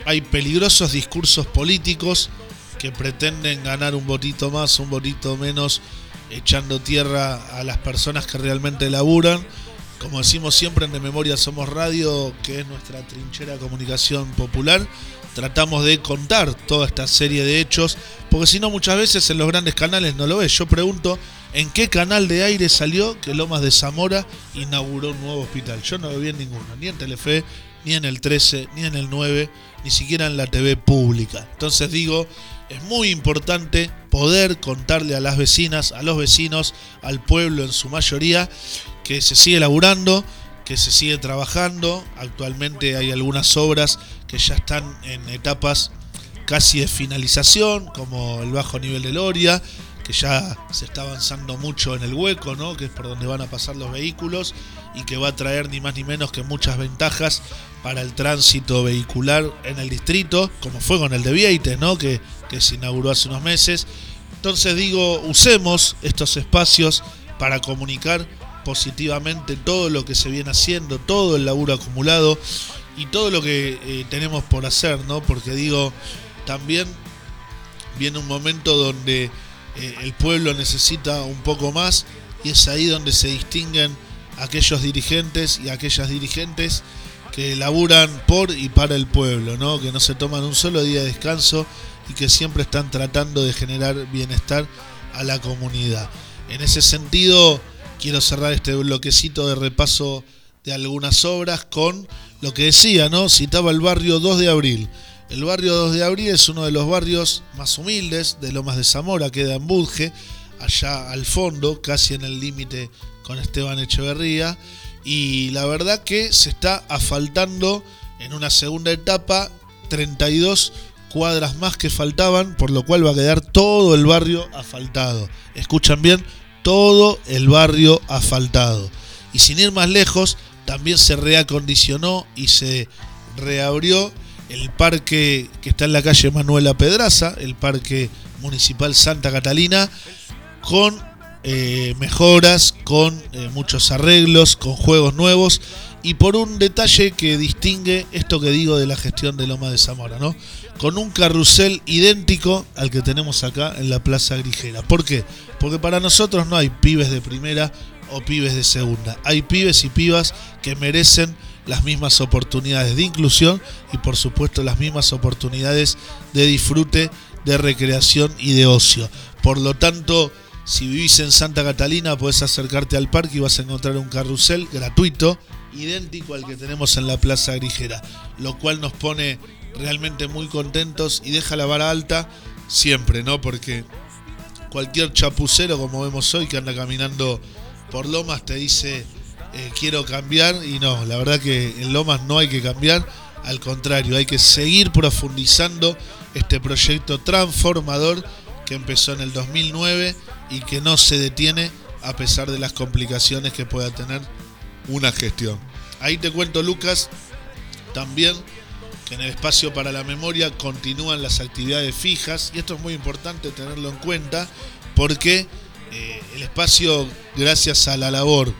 A: hay peligrosos discursos políticos que pretenden ganar un votito más, un votito menos, echando tierra a las personas que realmente laburan. Como decimos siempre en De Memoria Somos Radio, que es nuestra trinchera de comunicación popular, tratamos de contar toda esta serie de hechos, porque si no muchas veces en los grandes canales no lo ves. Yo pregunto, ¿en qué canal de aire salió que Lomas de Zamora inauguró un nuevo hospital? Yo no lo vi en ninguno, ni en Telefe, ni en el 13, ni en el 9, ni siquiera en la TV pública. Entonces digo, es muy importante poder contarle a las vecinas, a los vecinos, al pueblo en su mayoría, que se sigue laburando, que se sigue trabajando. Actualmente hay algunas obras que ya están en etapas casi de finalización, como el bajo nivel de Loria, que ya se está avanzando mucho en el hueco, ¿no? que es por donde van a pasar los vehículos y que va a traer ni más ni menos que muchas ventajas para el tránsito vehicular en el distrito, como fue con el de Vieites, ¿no? que, que se inauguró hace unos meses. Entonces digo, usemos estos espacios para comunicar positivamente todo lo que se viene haciendo, todo el laburo acumulado y todo lo que eh, tenemos por hacer, ¿no? Porque digo, también viene un momento donde eh, el pueblo necesita un poco más y es ahí donde se distinguen aquellos dirigentes y aquellas dirigentes que laburan por y para el pueblo, ¿no? que no se toman un solo día de descanso y que siempre están tratando de generar bienestar a la comunidad. En ese sentido, quiero cerrar este bloquecito de repaso de algunas obras con lo que decía, ¿no? Citaba el barrio 2 de abril. El barrio 2 de abril es uno de los barrios más humildes de Lomas de Zamora, queda en Budge, allá al fondo, casi en el límite con Esteban Echeverría y la verdad que se está asfaltando en una segunda etapa 32 cuadras más que faltaban, por lo cual va a quedar todo el barrio asfaltado. Escuchan bien, todo el barrio asfaltado. Y sin ir más lejos, también se reacondicionó y se reabrió el parque que está en la calle Manuela Pedraza, el parque municipal Santa Catalina, con eh, mejoras, con eh, muchos arreglos, con juegos nuevos y por un detalle que distingue esto que digo de la gestión de Loma de Zamora, ¿no? Con un carrusel idéntico al que tenemos acá en la Plaza Grigera. ¿Por qué? Porque para nosotros no hay pibes de primera o pibes de segunda. Hay pibes y pibas que merecen las mismas oportunidades de inclusión y por supuesto las mismas oportunidades de disfrute, de recreación y de ocio. Por lo tanto, si vivís en Santa Catalina, podés acercarte al parque y vas a encontrar un carrusel gratuito idéntico al que tenemos en la Plaza Grigera, lo cual nos pone realmente muy contentos y deja la vara alta siempre, ¿no? Porque cualquier chapucero, como vemos hoy, que anda caminando por Lomas, te dice eh, quiero cambiar y no, la verdad que en Lomas no hay que cambiar, al contrario, hay que seguir profundizando este proyecto transformador que empezó en el 2009 y que no se detiene a pesar de las complicaciones que pueda tener una gestión. Ahí te cuento, Lucas, también que en el espacio para la memoria continúan las actividades fijas y esto es muy importante tenerlo en cuenta porque eh, el espacio, gracias a la labor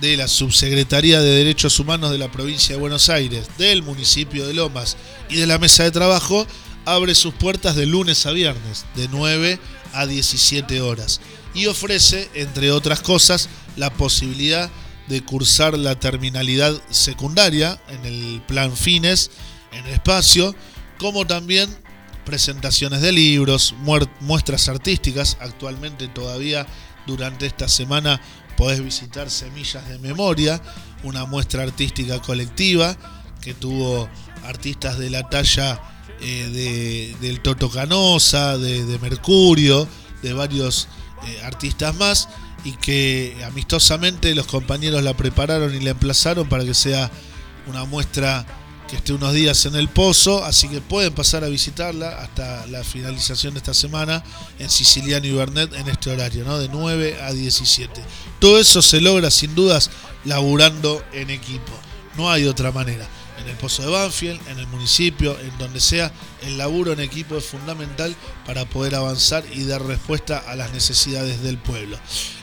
A: de la Subsecretaría de Derechos Humanos de la provincia de Buenos Aires, del municipio de Lomas y de la mesa de trabajo, abre sus puertas de lunes a viernes, de 9 a 17 horas, y ofrece, entre otras cosas, la posibilidad de cursar la terminalidad secundaria en el plan fines, en espacio, como también presentaciones de libros, muestras artísticas, actualmente todavía durante esta semana podés visitar Semillas de Memoria, una muestra artística colectiva que tuvo artistas de la talla eh, del Toto Canosa, de, Mercurio, de varios eh, artistas más, y que amistosamente los compañeros la prepararon y la emplazaron para que sea una muestra que esté unos días en el pozo, así que pueden pasar a visitarla hasta la finalización de esta semana en Siciliano y Bernet en este horario, ¿no? de 9 a 17. Todo eso se logra sin dudas laburando en equipo, no hay otra manera. En el Pozo de Banfield, en el municipio, en donde sea, el laburo en equipo es fundamental para poder avanzar y dar respuesta a las necesidades del pueblo.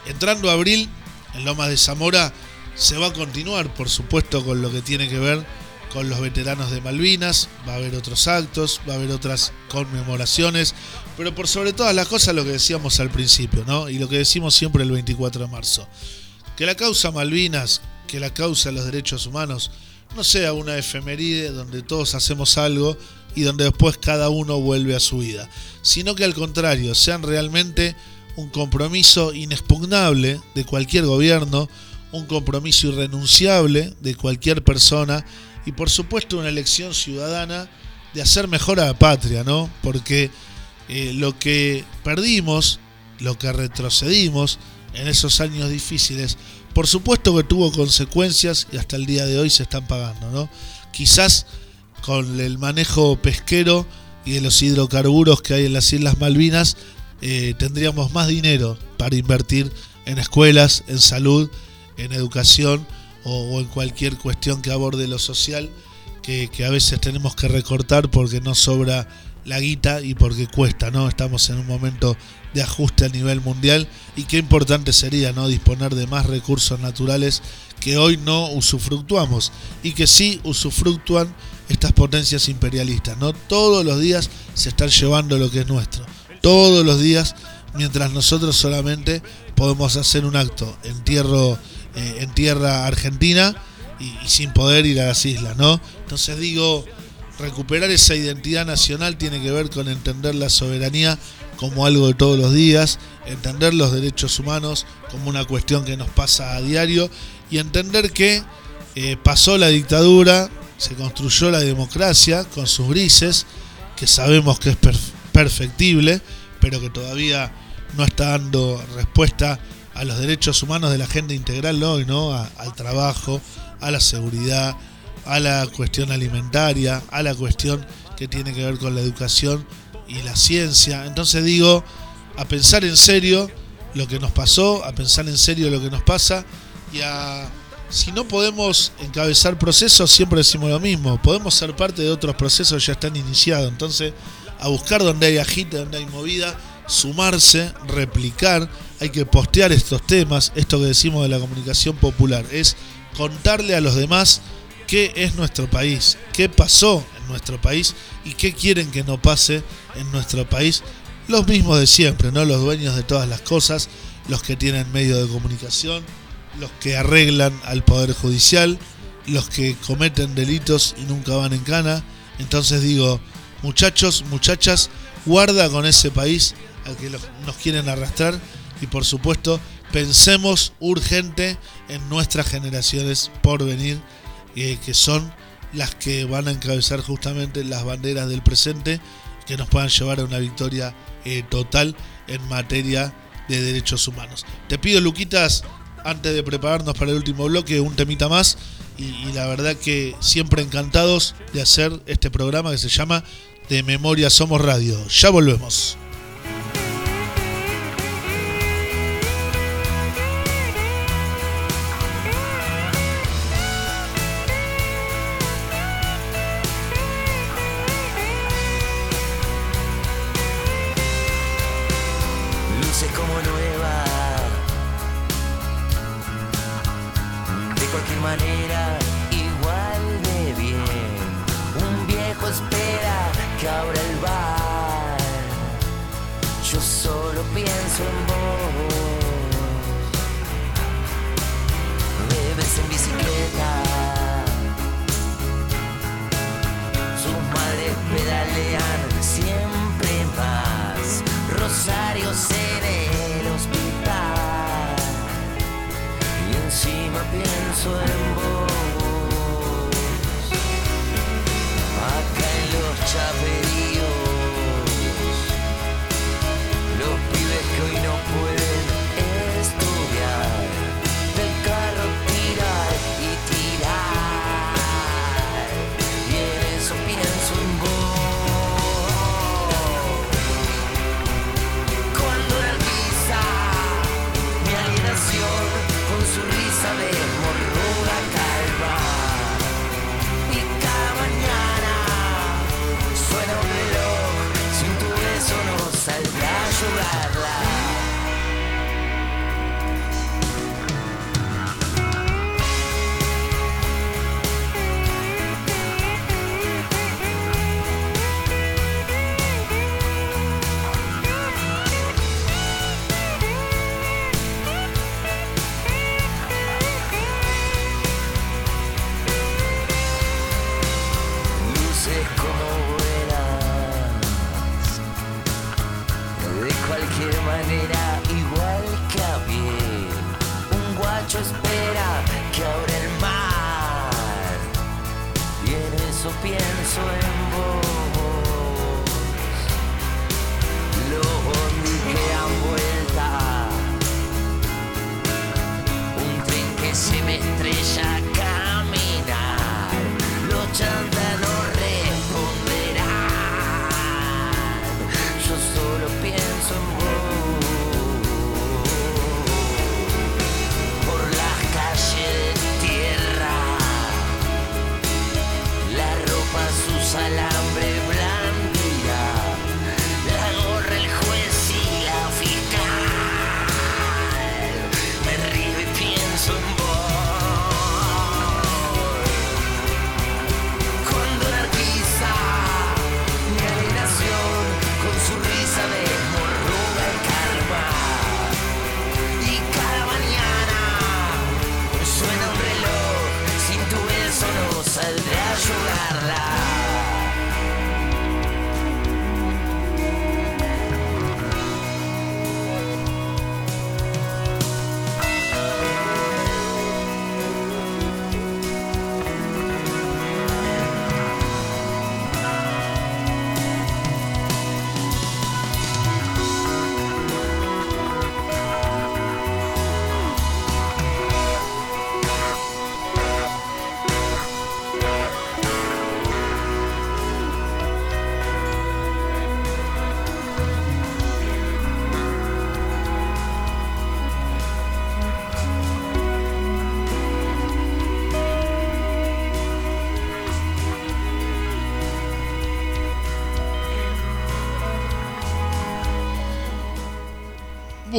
A: Entrando a abril, en Lomas de Zamora, se va a continuar, por supuesto, con lo que tiene que ver con los veteranos de Malvinas, va a haber otros actos, va a haber otras conmemoraciones, pero por sobre todas las cosas lo que decíamos al principio, ¿no? Y lo que decimos siempre el 24 de marzo, que la causa Malvinas, que la causa los derechos humanos, no sea una efeméride donde todos hacemos algo y donde después cada uno vuelve a su vida, sino que al contrario, sean realmente un compromiso inexpugnable de cualquier gobierno, un compromiso irrenunciable de cualquier persona y por supuesto una elección ciudadana de hacer mejor a la patria, ¿no? Porque eh, lo que perdimos, lo que retrocedimos en esos años difíciles, por supuesto que tuvo consecuencias y hasta el día de hoy se están pagando, ¿no? Quizás con el manejo pesquero y de los hidrocarburos que hay en las Islas Malvinas, eh, tendríamos más dinero para invertir en escuelas, en salud, en educación o, en cualquier cuestión que aborde lo social, que, a veces tenemos que recortar porque no sobra la guita y porque cuesta, ¿no? Estamos en un momento de ajuste a nivel mundial y qué importante sería, ¿no? Disponer de más recursos naturales que hoy no usufructuamos y que sí usufructúan estas potencias imperialistas, ¿no? Todos los días se están llevando lo que es nuestro. Todos los días, mientras nosotros solamente podemos hacer un acto en tierra eh, en tierra argentina y, sin poder ir a las islas, ¿no? Entonces digo, recuperar esa identidad nacional tiene que ver con entender la soberanía como algo de todos los días, entender los derechos humanos como una cuestión que nos pasa a diario y entender que eh, pasó la dictadura, se construyó la democracia con sus grises, que sabemos que es perfectible, pero que todavía no está dando respuesta a los derechos humanos de la gente integral hoy, ¿no? al trabajo, a la seguridad, a la cuestión alimentaria, a la cuestión que tiene que ver con la educación y la ciencia. Entonces digo, a pensar en serio lo que nos pasó, a pensar en serio lo que nos pasa y a si no podemos encabezar procesos, siempre decimos lo mismo, podemos ser parte de otros procesos ya están iniciados. Entonces, a buscar donde hay agite, donde hay movida, sumarse, replicar, hay que postear estos temas, esto que decimos de la comunicación popular, es contarle a los demás qué es nuestro país, qué pasó nuestro país y qué quieren que no pase en nuestro país. Los mismos de siempre, ¿no? Los dueños de todas las cosas, los que tienen medios de comunicación, los que arreglan al Poder Judicial, los que cometen delitos y nunca van en cana. Entonces digo, muchachos, muchachas, guarda con ese país al que nos quieren arrastrar y por supuesto
D: pensemos urgente en nuestras generaciones por venir, eh, que son las que van a encabezar justamente las banderas del presente, que nos puedan llevar a una victoria eh, total en materia de derechos humanos. Te pido, Luquitas, antes de prepararnos para el último bloque, un temita más. Y, la verdad que siempre encantados de hacer este programa que se llama De Memoria Somos Radio. Ya volvemos.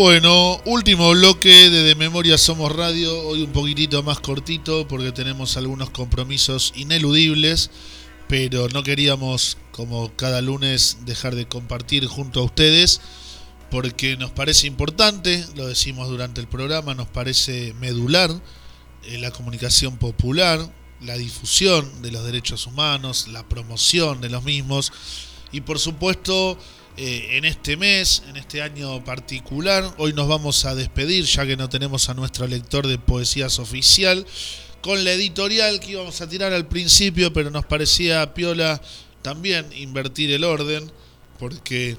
D: Bueno, último bloque de De Memoria Somos Radio, hoy un poquitito más cortito porque tenemos algunos compromisos ineludibles, pero no queríamos, como cada lunes, dejar de compartir junto a ustedes porque nos parece importante, lo decimos durante el programa, nos parece medular eh, la comunicación popular, la difusión de los derechos humanos, la promoción de los mismos y por supuesto
A: eh, en este mes, en este año particular. Hoy nos vamos a despedir ya que no tenemos a nuestro lector de poesías oficial con la editorial que íbamos a tirar al principio, pero nos parecía piola también invertir el orden porque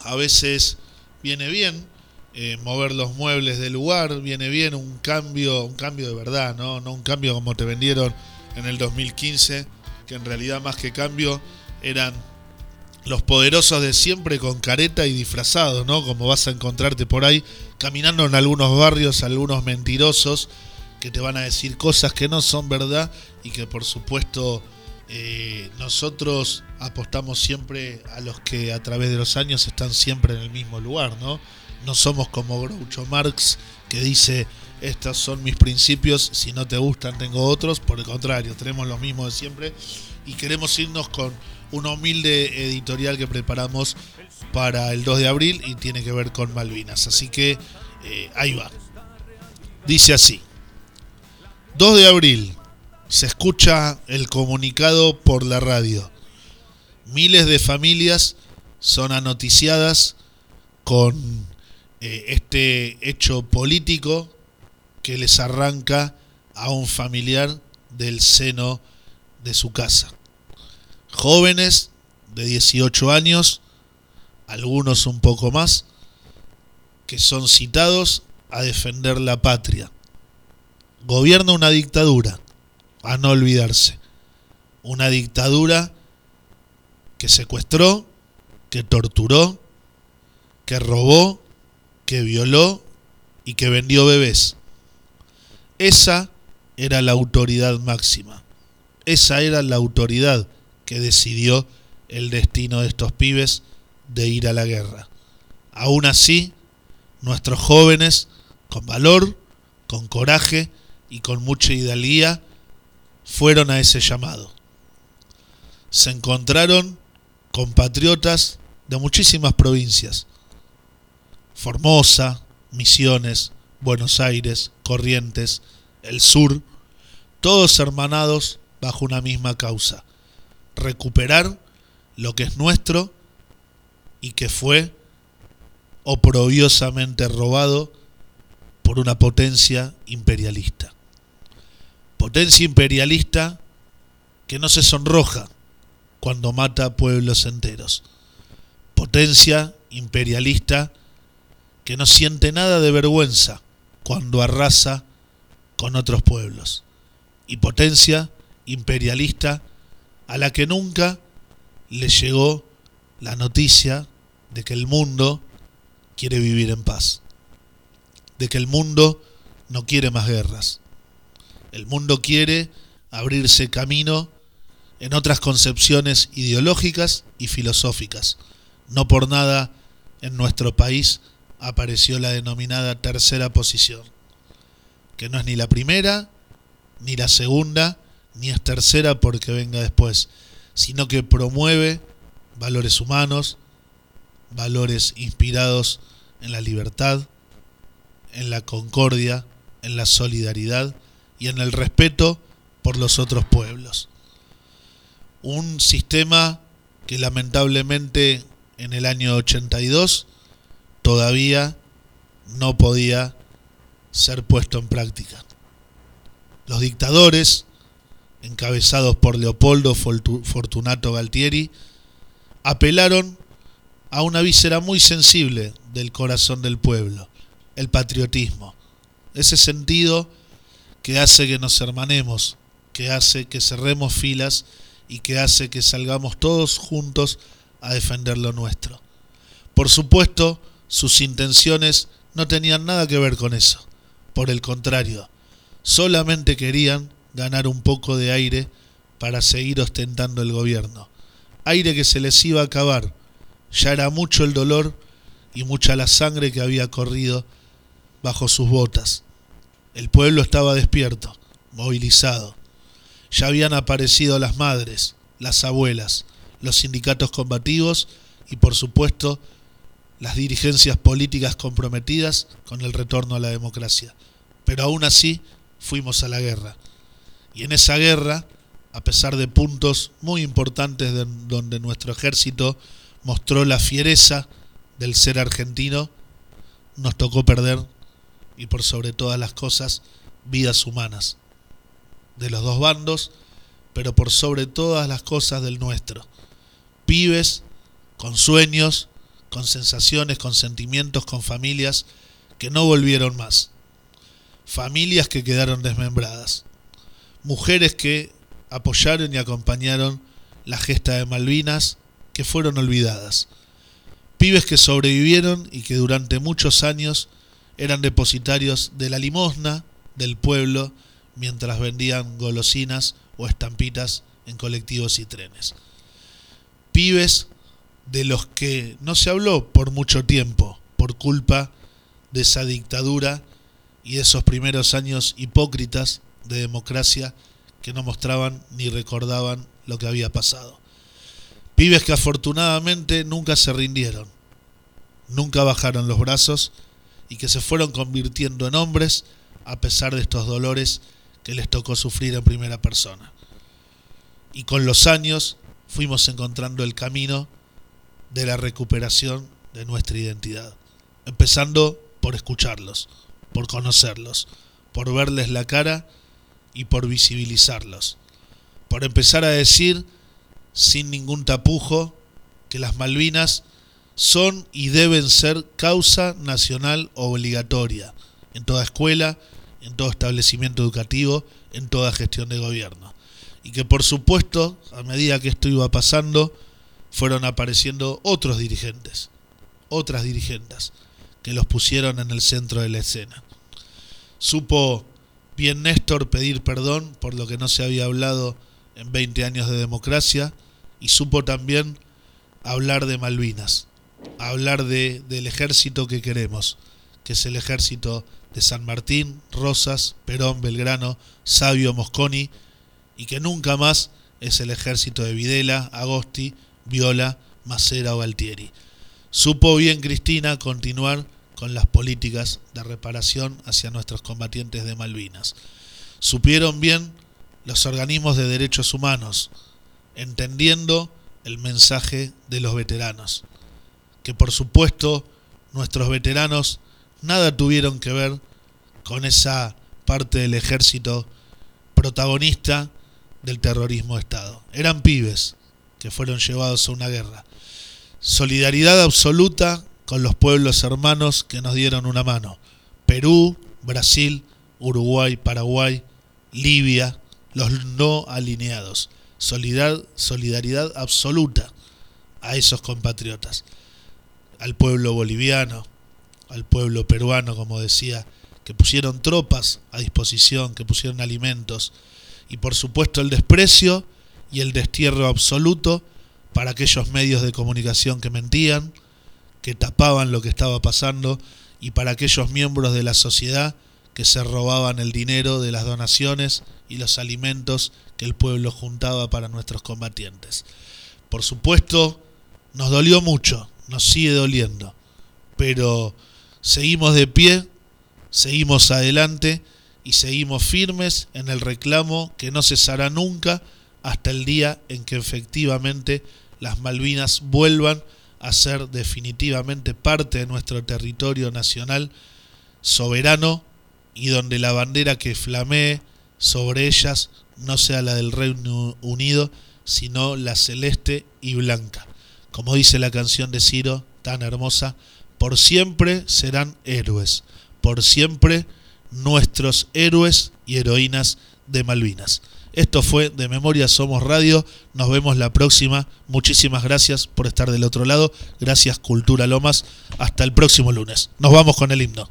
A: a veces viene bien eh, mover los muebles del lugar, viene bien un cambio, un cambio de verdad, ¿no? No un cambio como te vendieron en el 2015, que en realidad más que cambio eran los poderosos de siempre con careta y disfrazados, ¿no? Como vas a encontrarte por ahí caminando en algunos barrios, algunos mentirosos que te van a decir cosas que no son verdad y que por supuesto eh, nosotros apostamos siempre a los que a través de los años están siempre en el mismo lugar, ¿no? No somos como Groucho Marx que dice estos son mis principios, si no te gustan tengo otros, por el contrario, tenemos los mismos de siempre y queremos irnos con una humilde editorial que preparamos para el 2 de abril y tiene que ver con Malvinas. Así que eh, ahí va. Dice así. 2 de abril. Se escucha el comunicado por la radio. Miles de familias son anoticiadas con eh, este hecho político que les arranca a un familiar del seno de su casa. Jóvenes de 18 años, algunos un poco más, que son citados a defender la patria. Gobierna una dictadura, a no olvidarse. Una dictadura que secuestró, que torturó, que robó, que violó y que vendió bebés. Esa era la autoridad máxima. Esa era la autoridad que decidió el destino de estos pibes de ir a la guerra. Aún así, nuestros jóvenes, con valor, con coraje y con mucha hidalguía, fueron a ese llamado. Se encontraron compatriotas de muchísimas provincias. Formosa, Misiones, Buenos Aires, Corrientes, el sur, todos hermanados bajo una misma causa, recuperar lo que es nuestro y que fue oprobiosamente robado por una potencia imperialista. Potencia imperialista que no se sonroja cuando mata pueblos enteros. Potencia imperialista que no siente nada de vergüenza cuando arrasa con otros pueblos. Y potencia imperialista a la que nunca le llegó la noticia de que el mundo quiere vivir en paz, de que el mundo no quiere más guerras. El mundo quiere abrirse camino en otras concepciones ideológicas y filosóficas. No por nada en nuestro país apareció la denominada tercera posición, que no es ni la primera, ni la segunda, ni es tercera porque venga después, sino que promueve valores humanos, valores inspirados en la libertad, en la concordia, en la solidaridad y en el respeto por los otros pueblos. Un sistema que lamentablemente en el año 82 todavía no podía ser puesto en práctica. Los dictadores, encabezados por Leopoldo Fortunato Galtieri, apelaron a una víscera muy sensible del corazón del pueblo, el patriotismo, ese sentido que hace que nos hermanemos, que hace que cerremos filas y que hace que salgamos todos juntos a defender lo nuestro. Por supuesto, sus intenciones no tenían nada que ver con eso, por el contrario, solamente querían ganar un poco de aire para seguir ostentando el gobierno. Aire que se les iba a acabar. Ya era mucho el dolor y mucha la sangre que había corrido bajo sus botas. El pueblo estaba despierto, movilizado. Ya habían aparecido las madres, las abuelas, los sindicatos combativos y por supuesto las dirigencias políticas comprometidas con el retorno a la democracia. Pero aún así fuimos a la guerra. Y en esa guerra, a pesar de puntos muy importantes donde nuestro ejército mostró la fiereza del ser argentino, nos tocó perder, y por sobre todas las cosas, vidas humanas. De los dos bandos, pero por sobre todas las cosas del nuestro. Pibes con sueños, con sensaciones, con sentimientos, con familias que no volvieron más. Familias que quedaron desmembradas. Mujeres que apoyaron y acompañaron la gesta de Malvinas que fueron olvidadas. Pibes que sobrevivieron y que durante muchos años eran depositarios de la limosna del pueblo mientras vendían golosinas o estampitas en colectivos y trenes. Pibes de los que no se habló por mucho tiempo por culpa de esa dictadura y esos primeros años hipócritas de democracia que no mostraban ni recordaban lo que había pasado. Pibes que afortunadamente nunca se rindieron, nunca bajaron los brazos y que se fueron convirtiendo en hombres a pesar de estos dolores que les tocó sufrir en primera persona. Y con los años fuimos encontrando el camino de la recuperación de nuestra identidad, empezando por escucharlos, por conocerlos, por verles la cara y por visibilizarlos, por empezar a decir sin ningún tapujo que las Malvinas son y deben ser causa nacional obligatoria en toda escuela, en todo establecimiento educativo, en toda gestión de gobierno. Y que por supuesto, a medida que esto iba pasando, fueron apareciendo otros dirigentes, otras dirigentes, que los pusieron en el centro de la escena. Supo bien Néstor pedir perdón por lo que no se había hablado en 20 años de democracia y supo también hablar de Malvinas, hablar de, del ejército que queremos, que es el ejército de San Martín, Rosas, Perón, Belgrano, Sabio, Mosconi, y que nunca más es el ejército de Videla, Agosti, Viola, Macera o Galtieri. Supo bien Cristina continuar con las políticas de reparación hacia nuestros combatientes de Malvinas. Supieron bien los organismos de derechos humanos, entendiendo el mensaje de los veteranos, que por supuesto nuestros veteranos nada tuvieron que ver con esa parte del ejército protagonista del terrorismo de Estado. Eran pibes, que fueron llevados a una guerra. Solidaridad absoluta con los pueblos hermanos que nos dieron una mano. Perú, Brasil, Uruguay, Paraguay, Libia, los no alineados. solidaridad absoluta a esos compatriotas. Al pueblo boliviano, al pueblo peruano, como decía, que pusieron tropas a disposición, que pusieron alimentos. Y por supuesto el desprecio y el destierro absoluto para aquellos medios de comunicación que mentían, que tapaban lo que estaba pasando y para aquellos miembros de la sociedad que se robaban el dinero de las donaciones y los alimentos que el pueblo juntaba para nuestros combatientes. Por supuesto, nos dolió mucho, nos sigue doliendo, pero seguimos de pie, seguimos adelante y seguimos firmes en el reclamo que no cesará nunca hasta el día en que efectivamente las Malvinas vuelvan a ser definitivamente parte de nuestro territorio nacional soberano y donde la bandera que flamee sobre ellas no sea la del Reino Unido, sino la celeste y blanca. Como dice la canción de Ciro, tan hermosa, por siempre serán héroes, por siempre nuestros héroes y heroínas de Malvinas. Esto fue De Memoria Somos Radio. Nos vemos la próxima. Muchísimas gracias por estar del otro lado. Gracias Cultura Lomas. Hasta el próximo lunes. Nos vamos con el himno.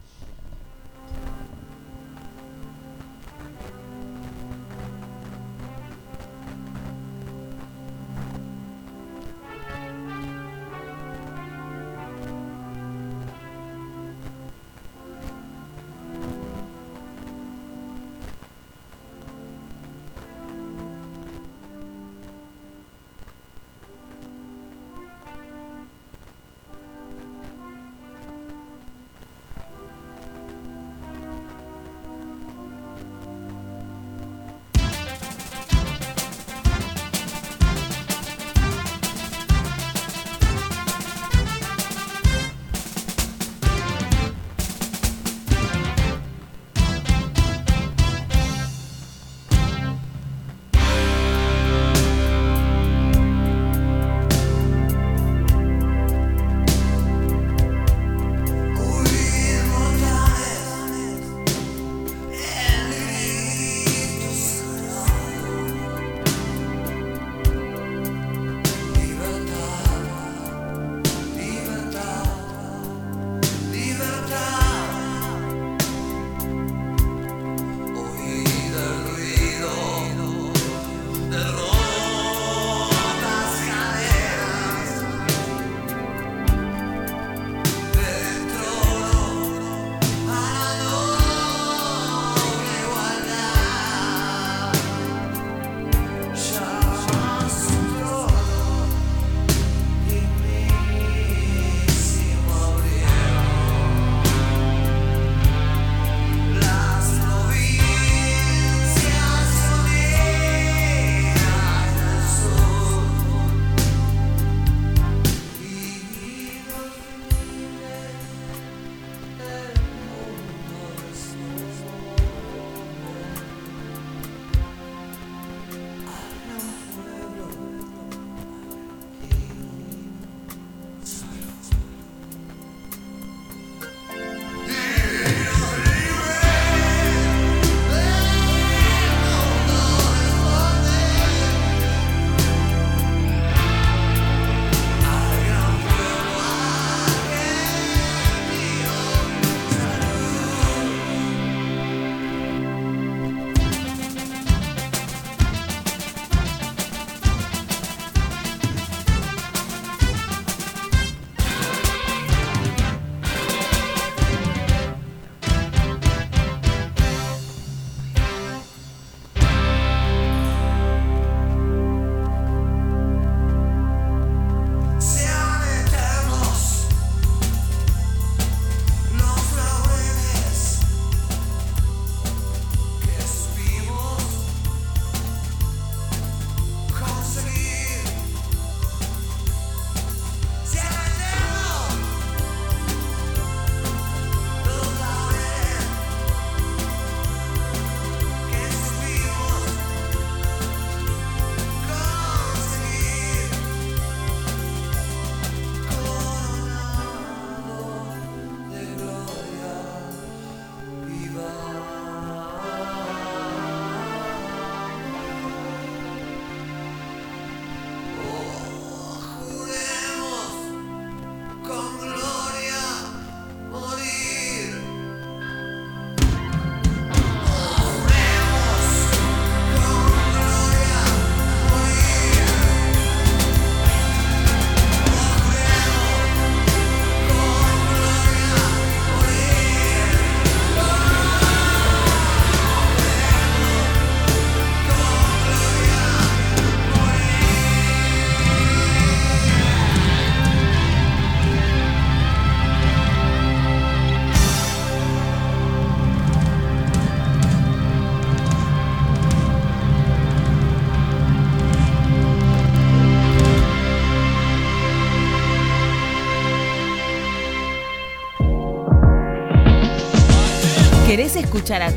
G: Escuchar a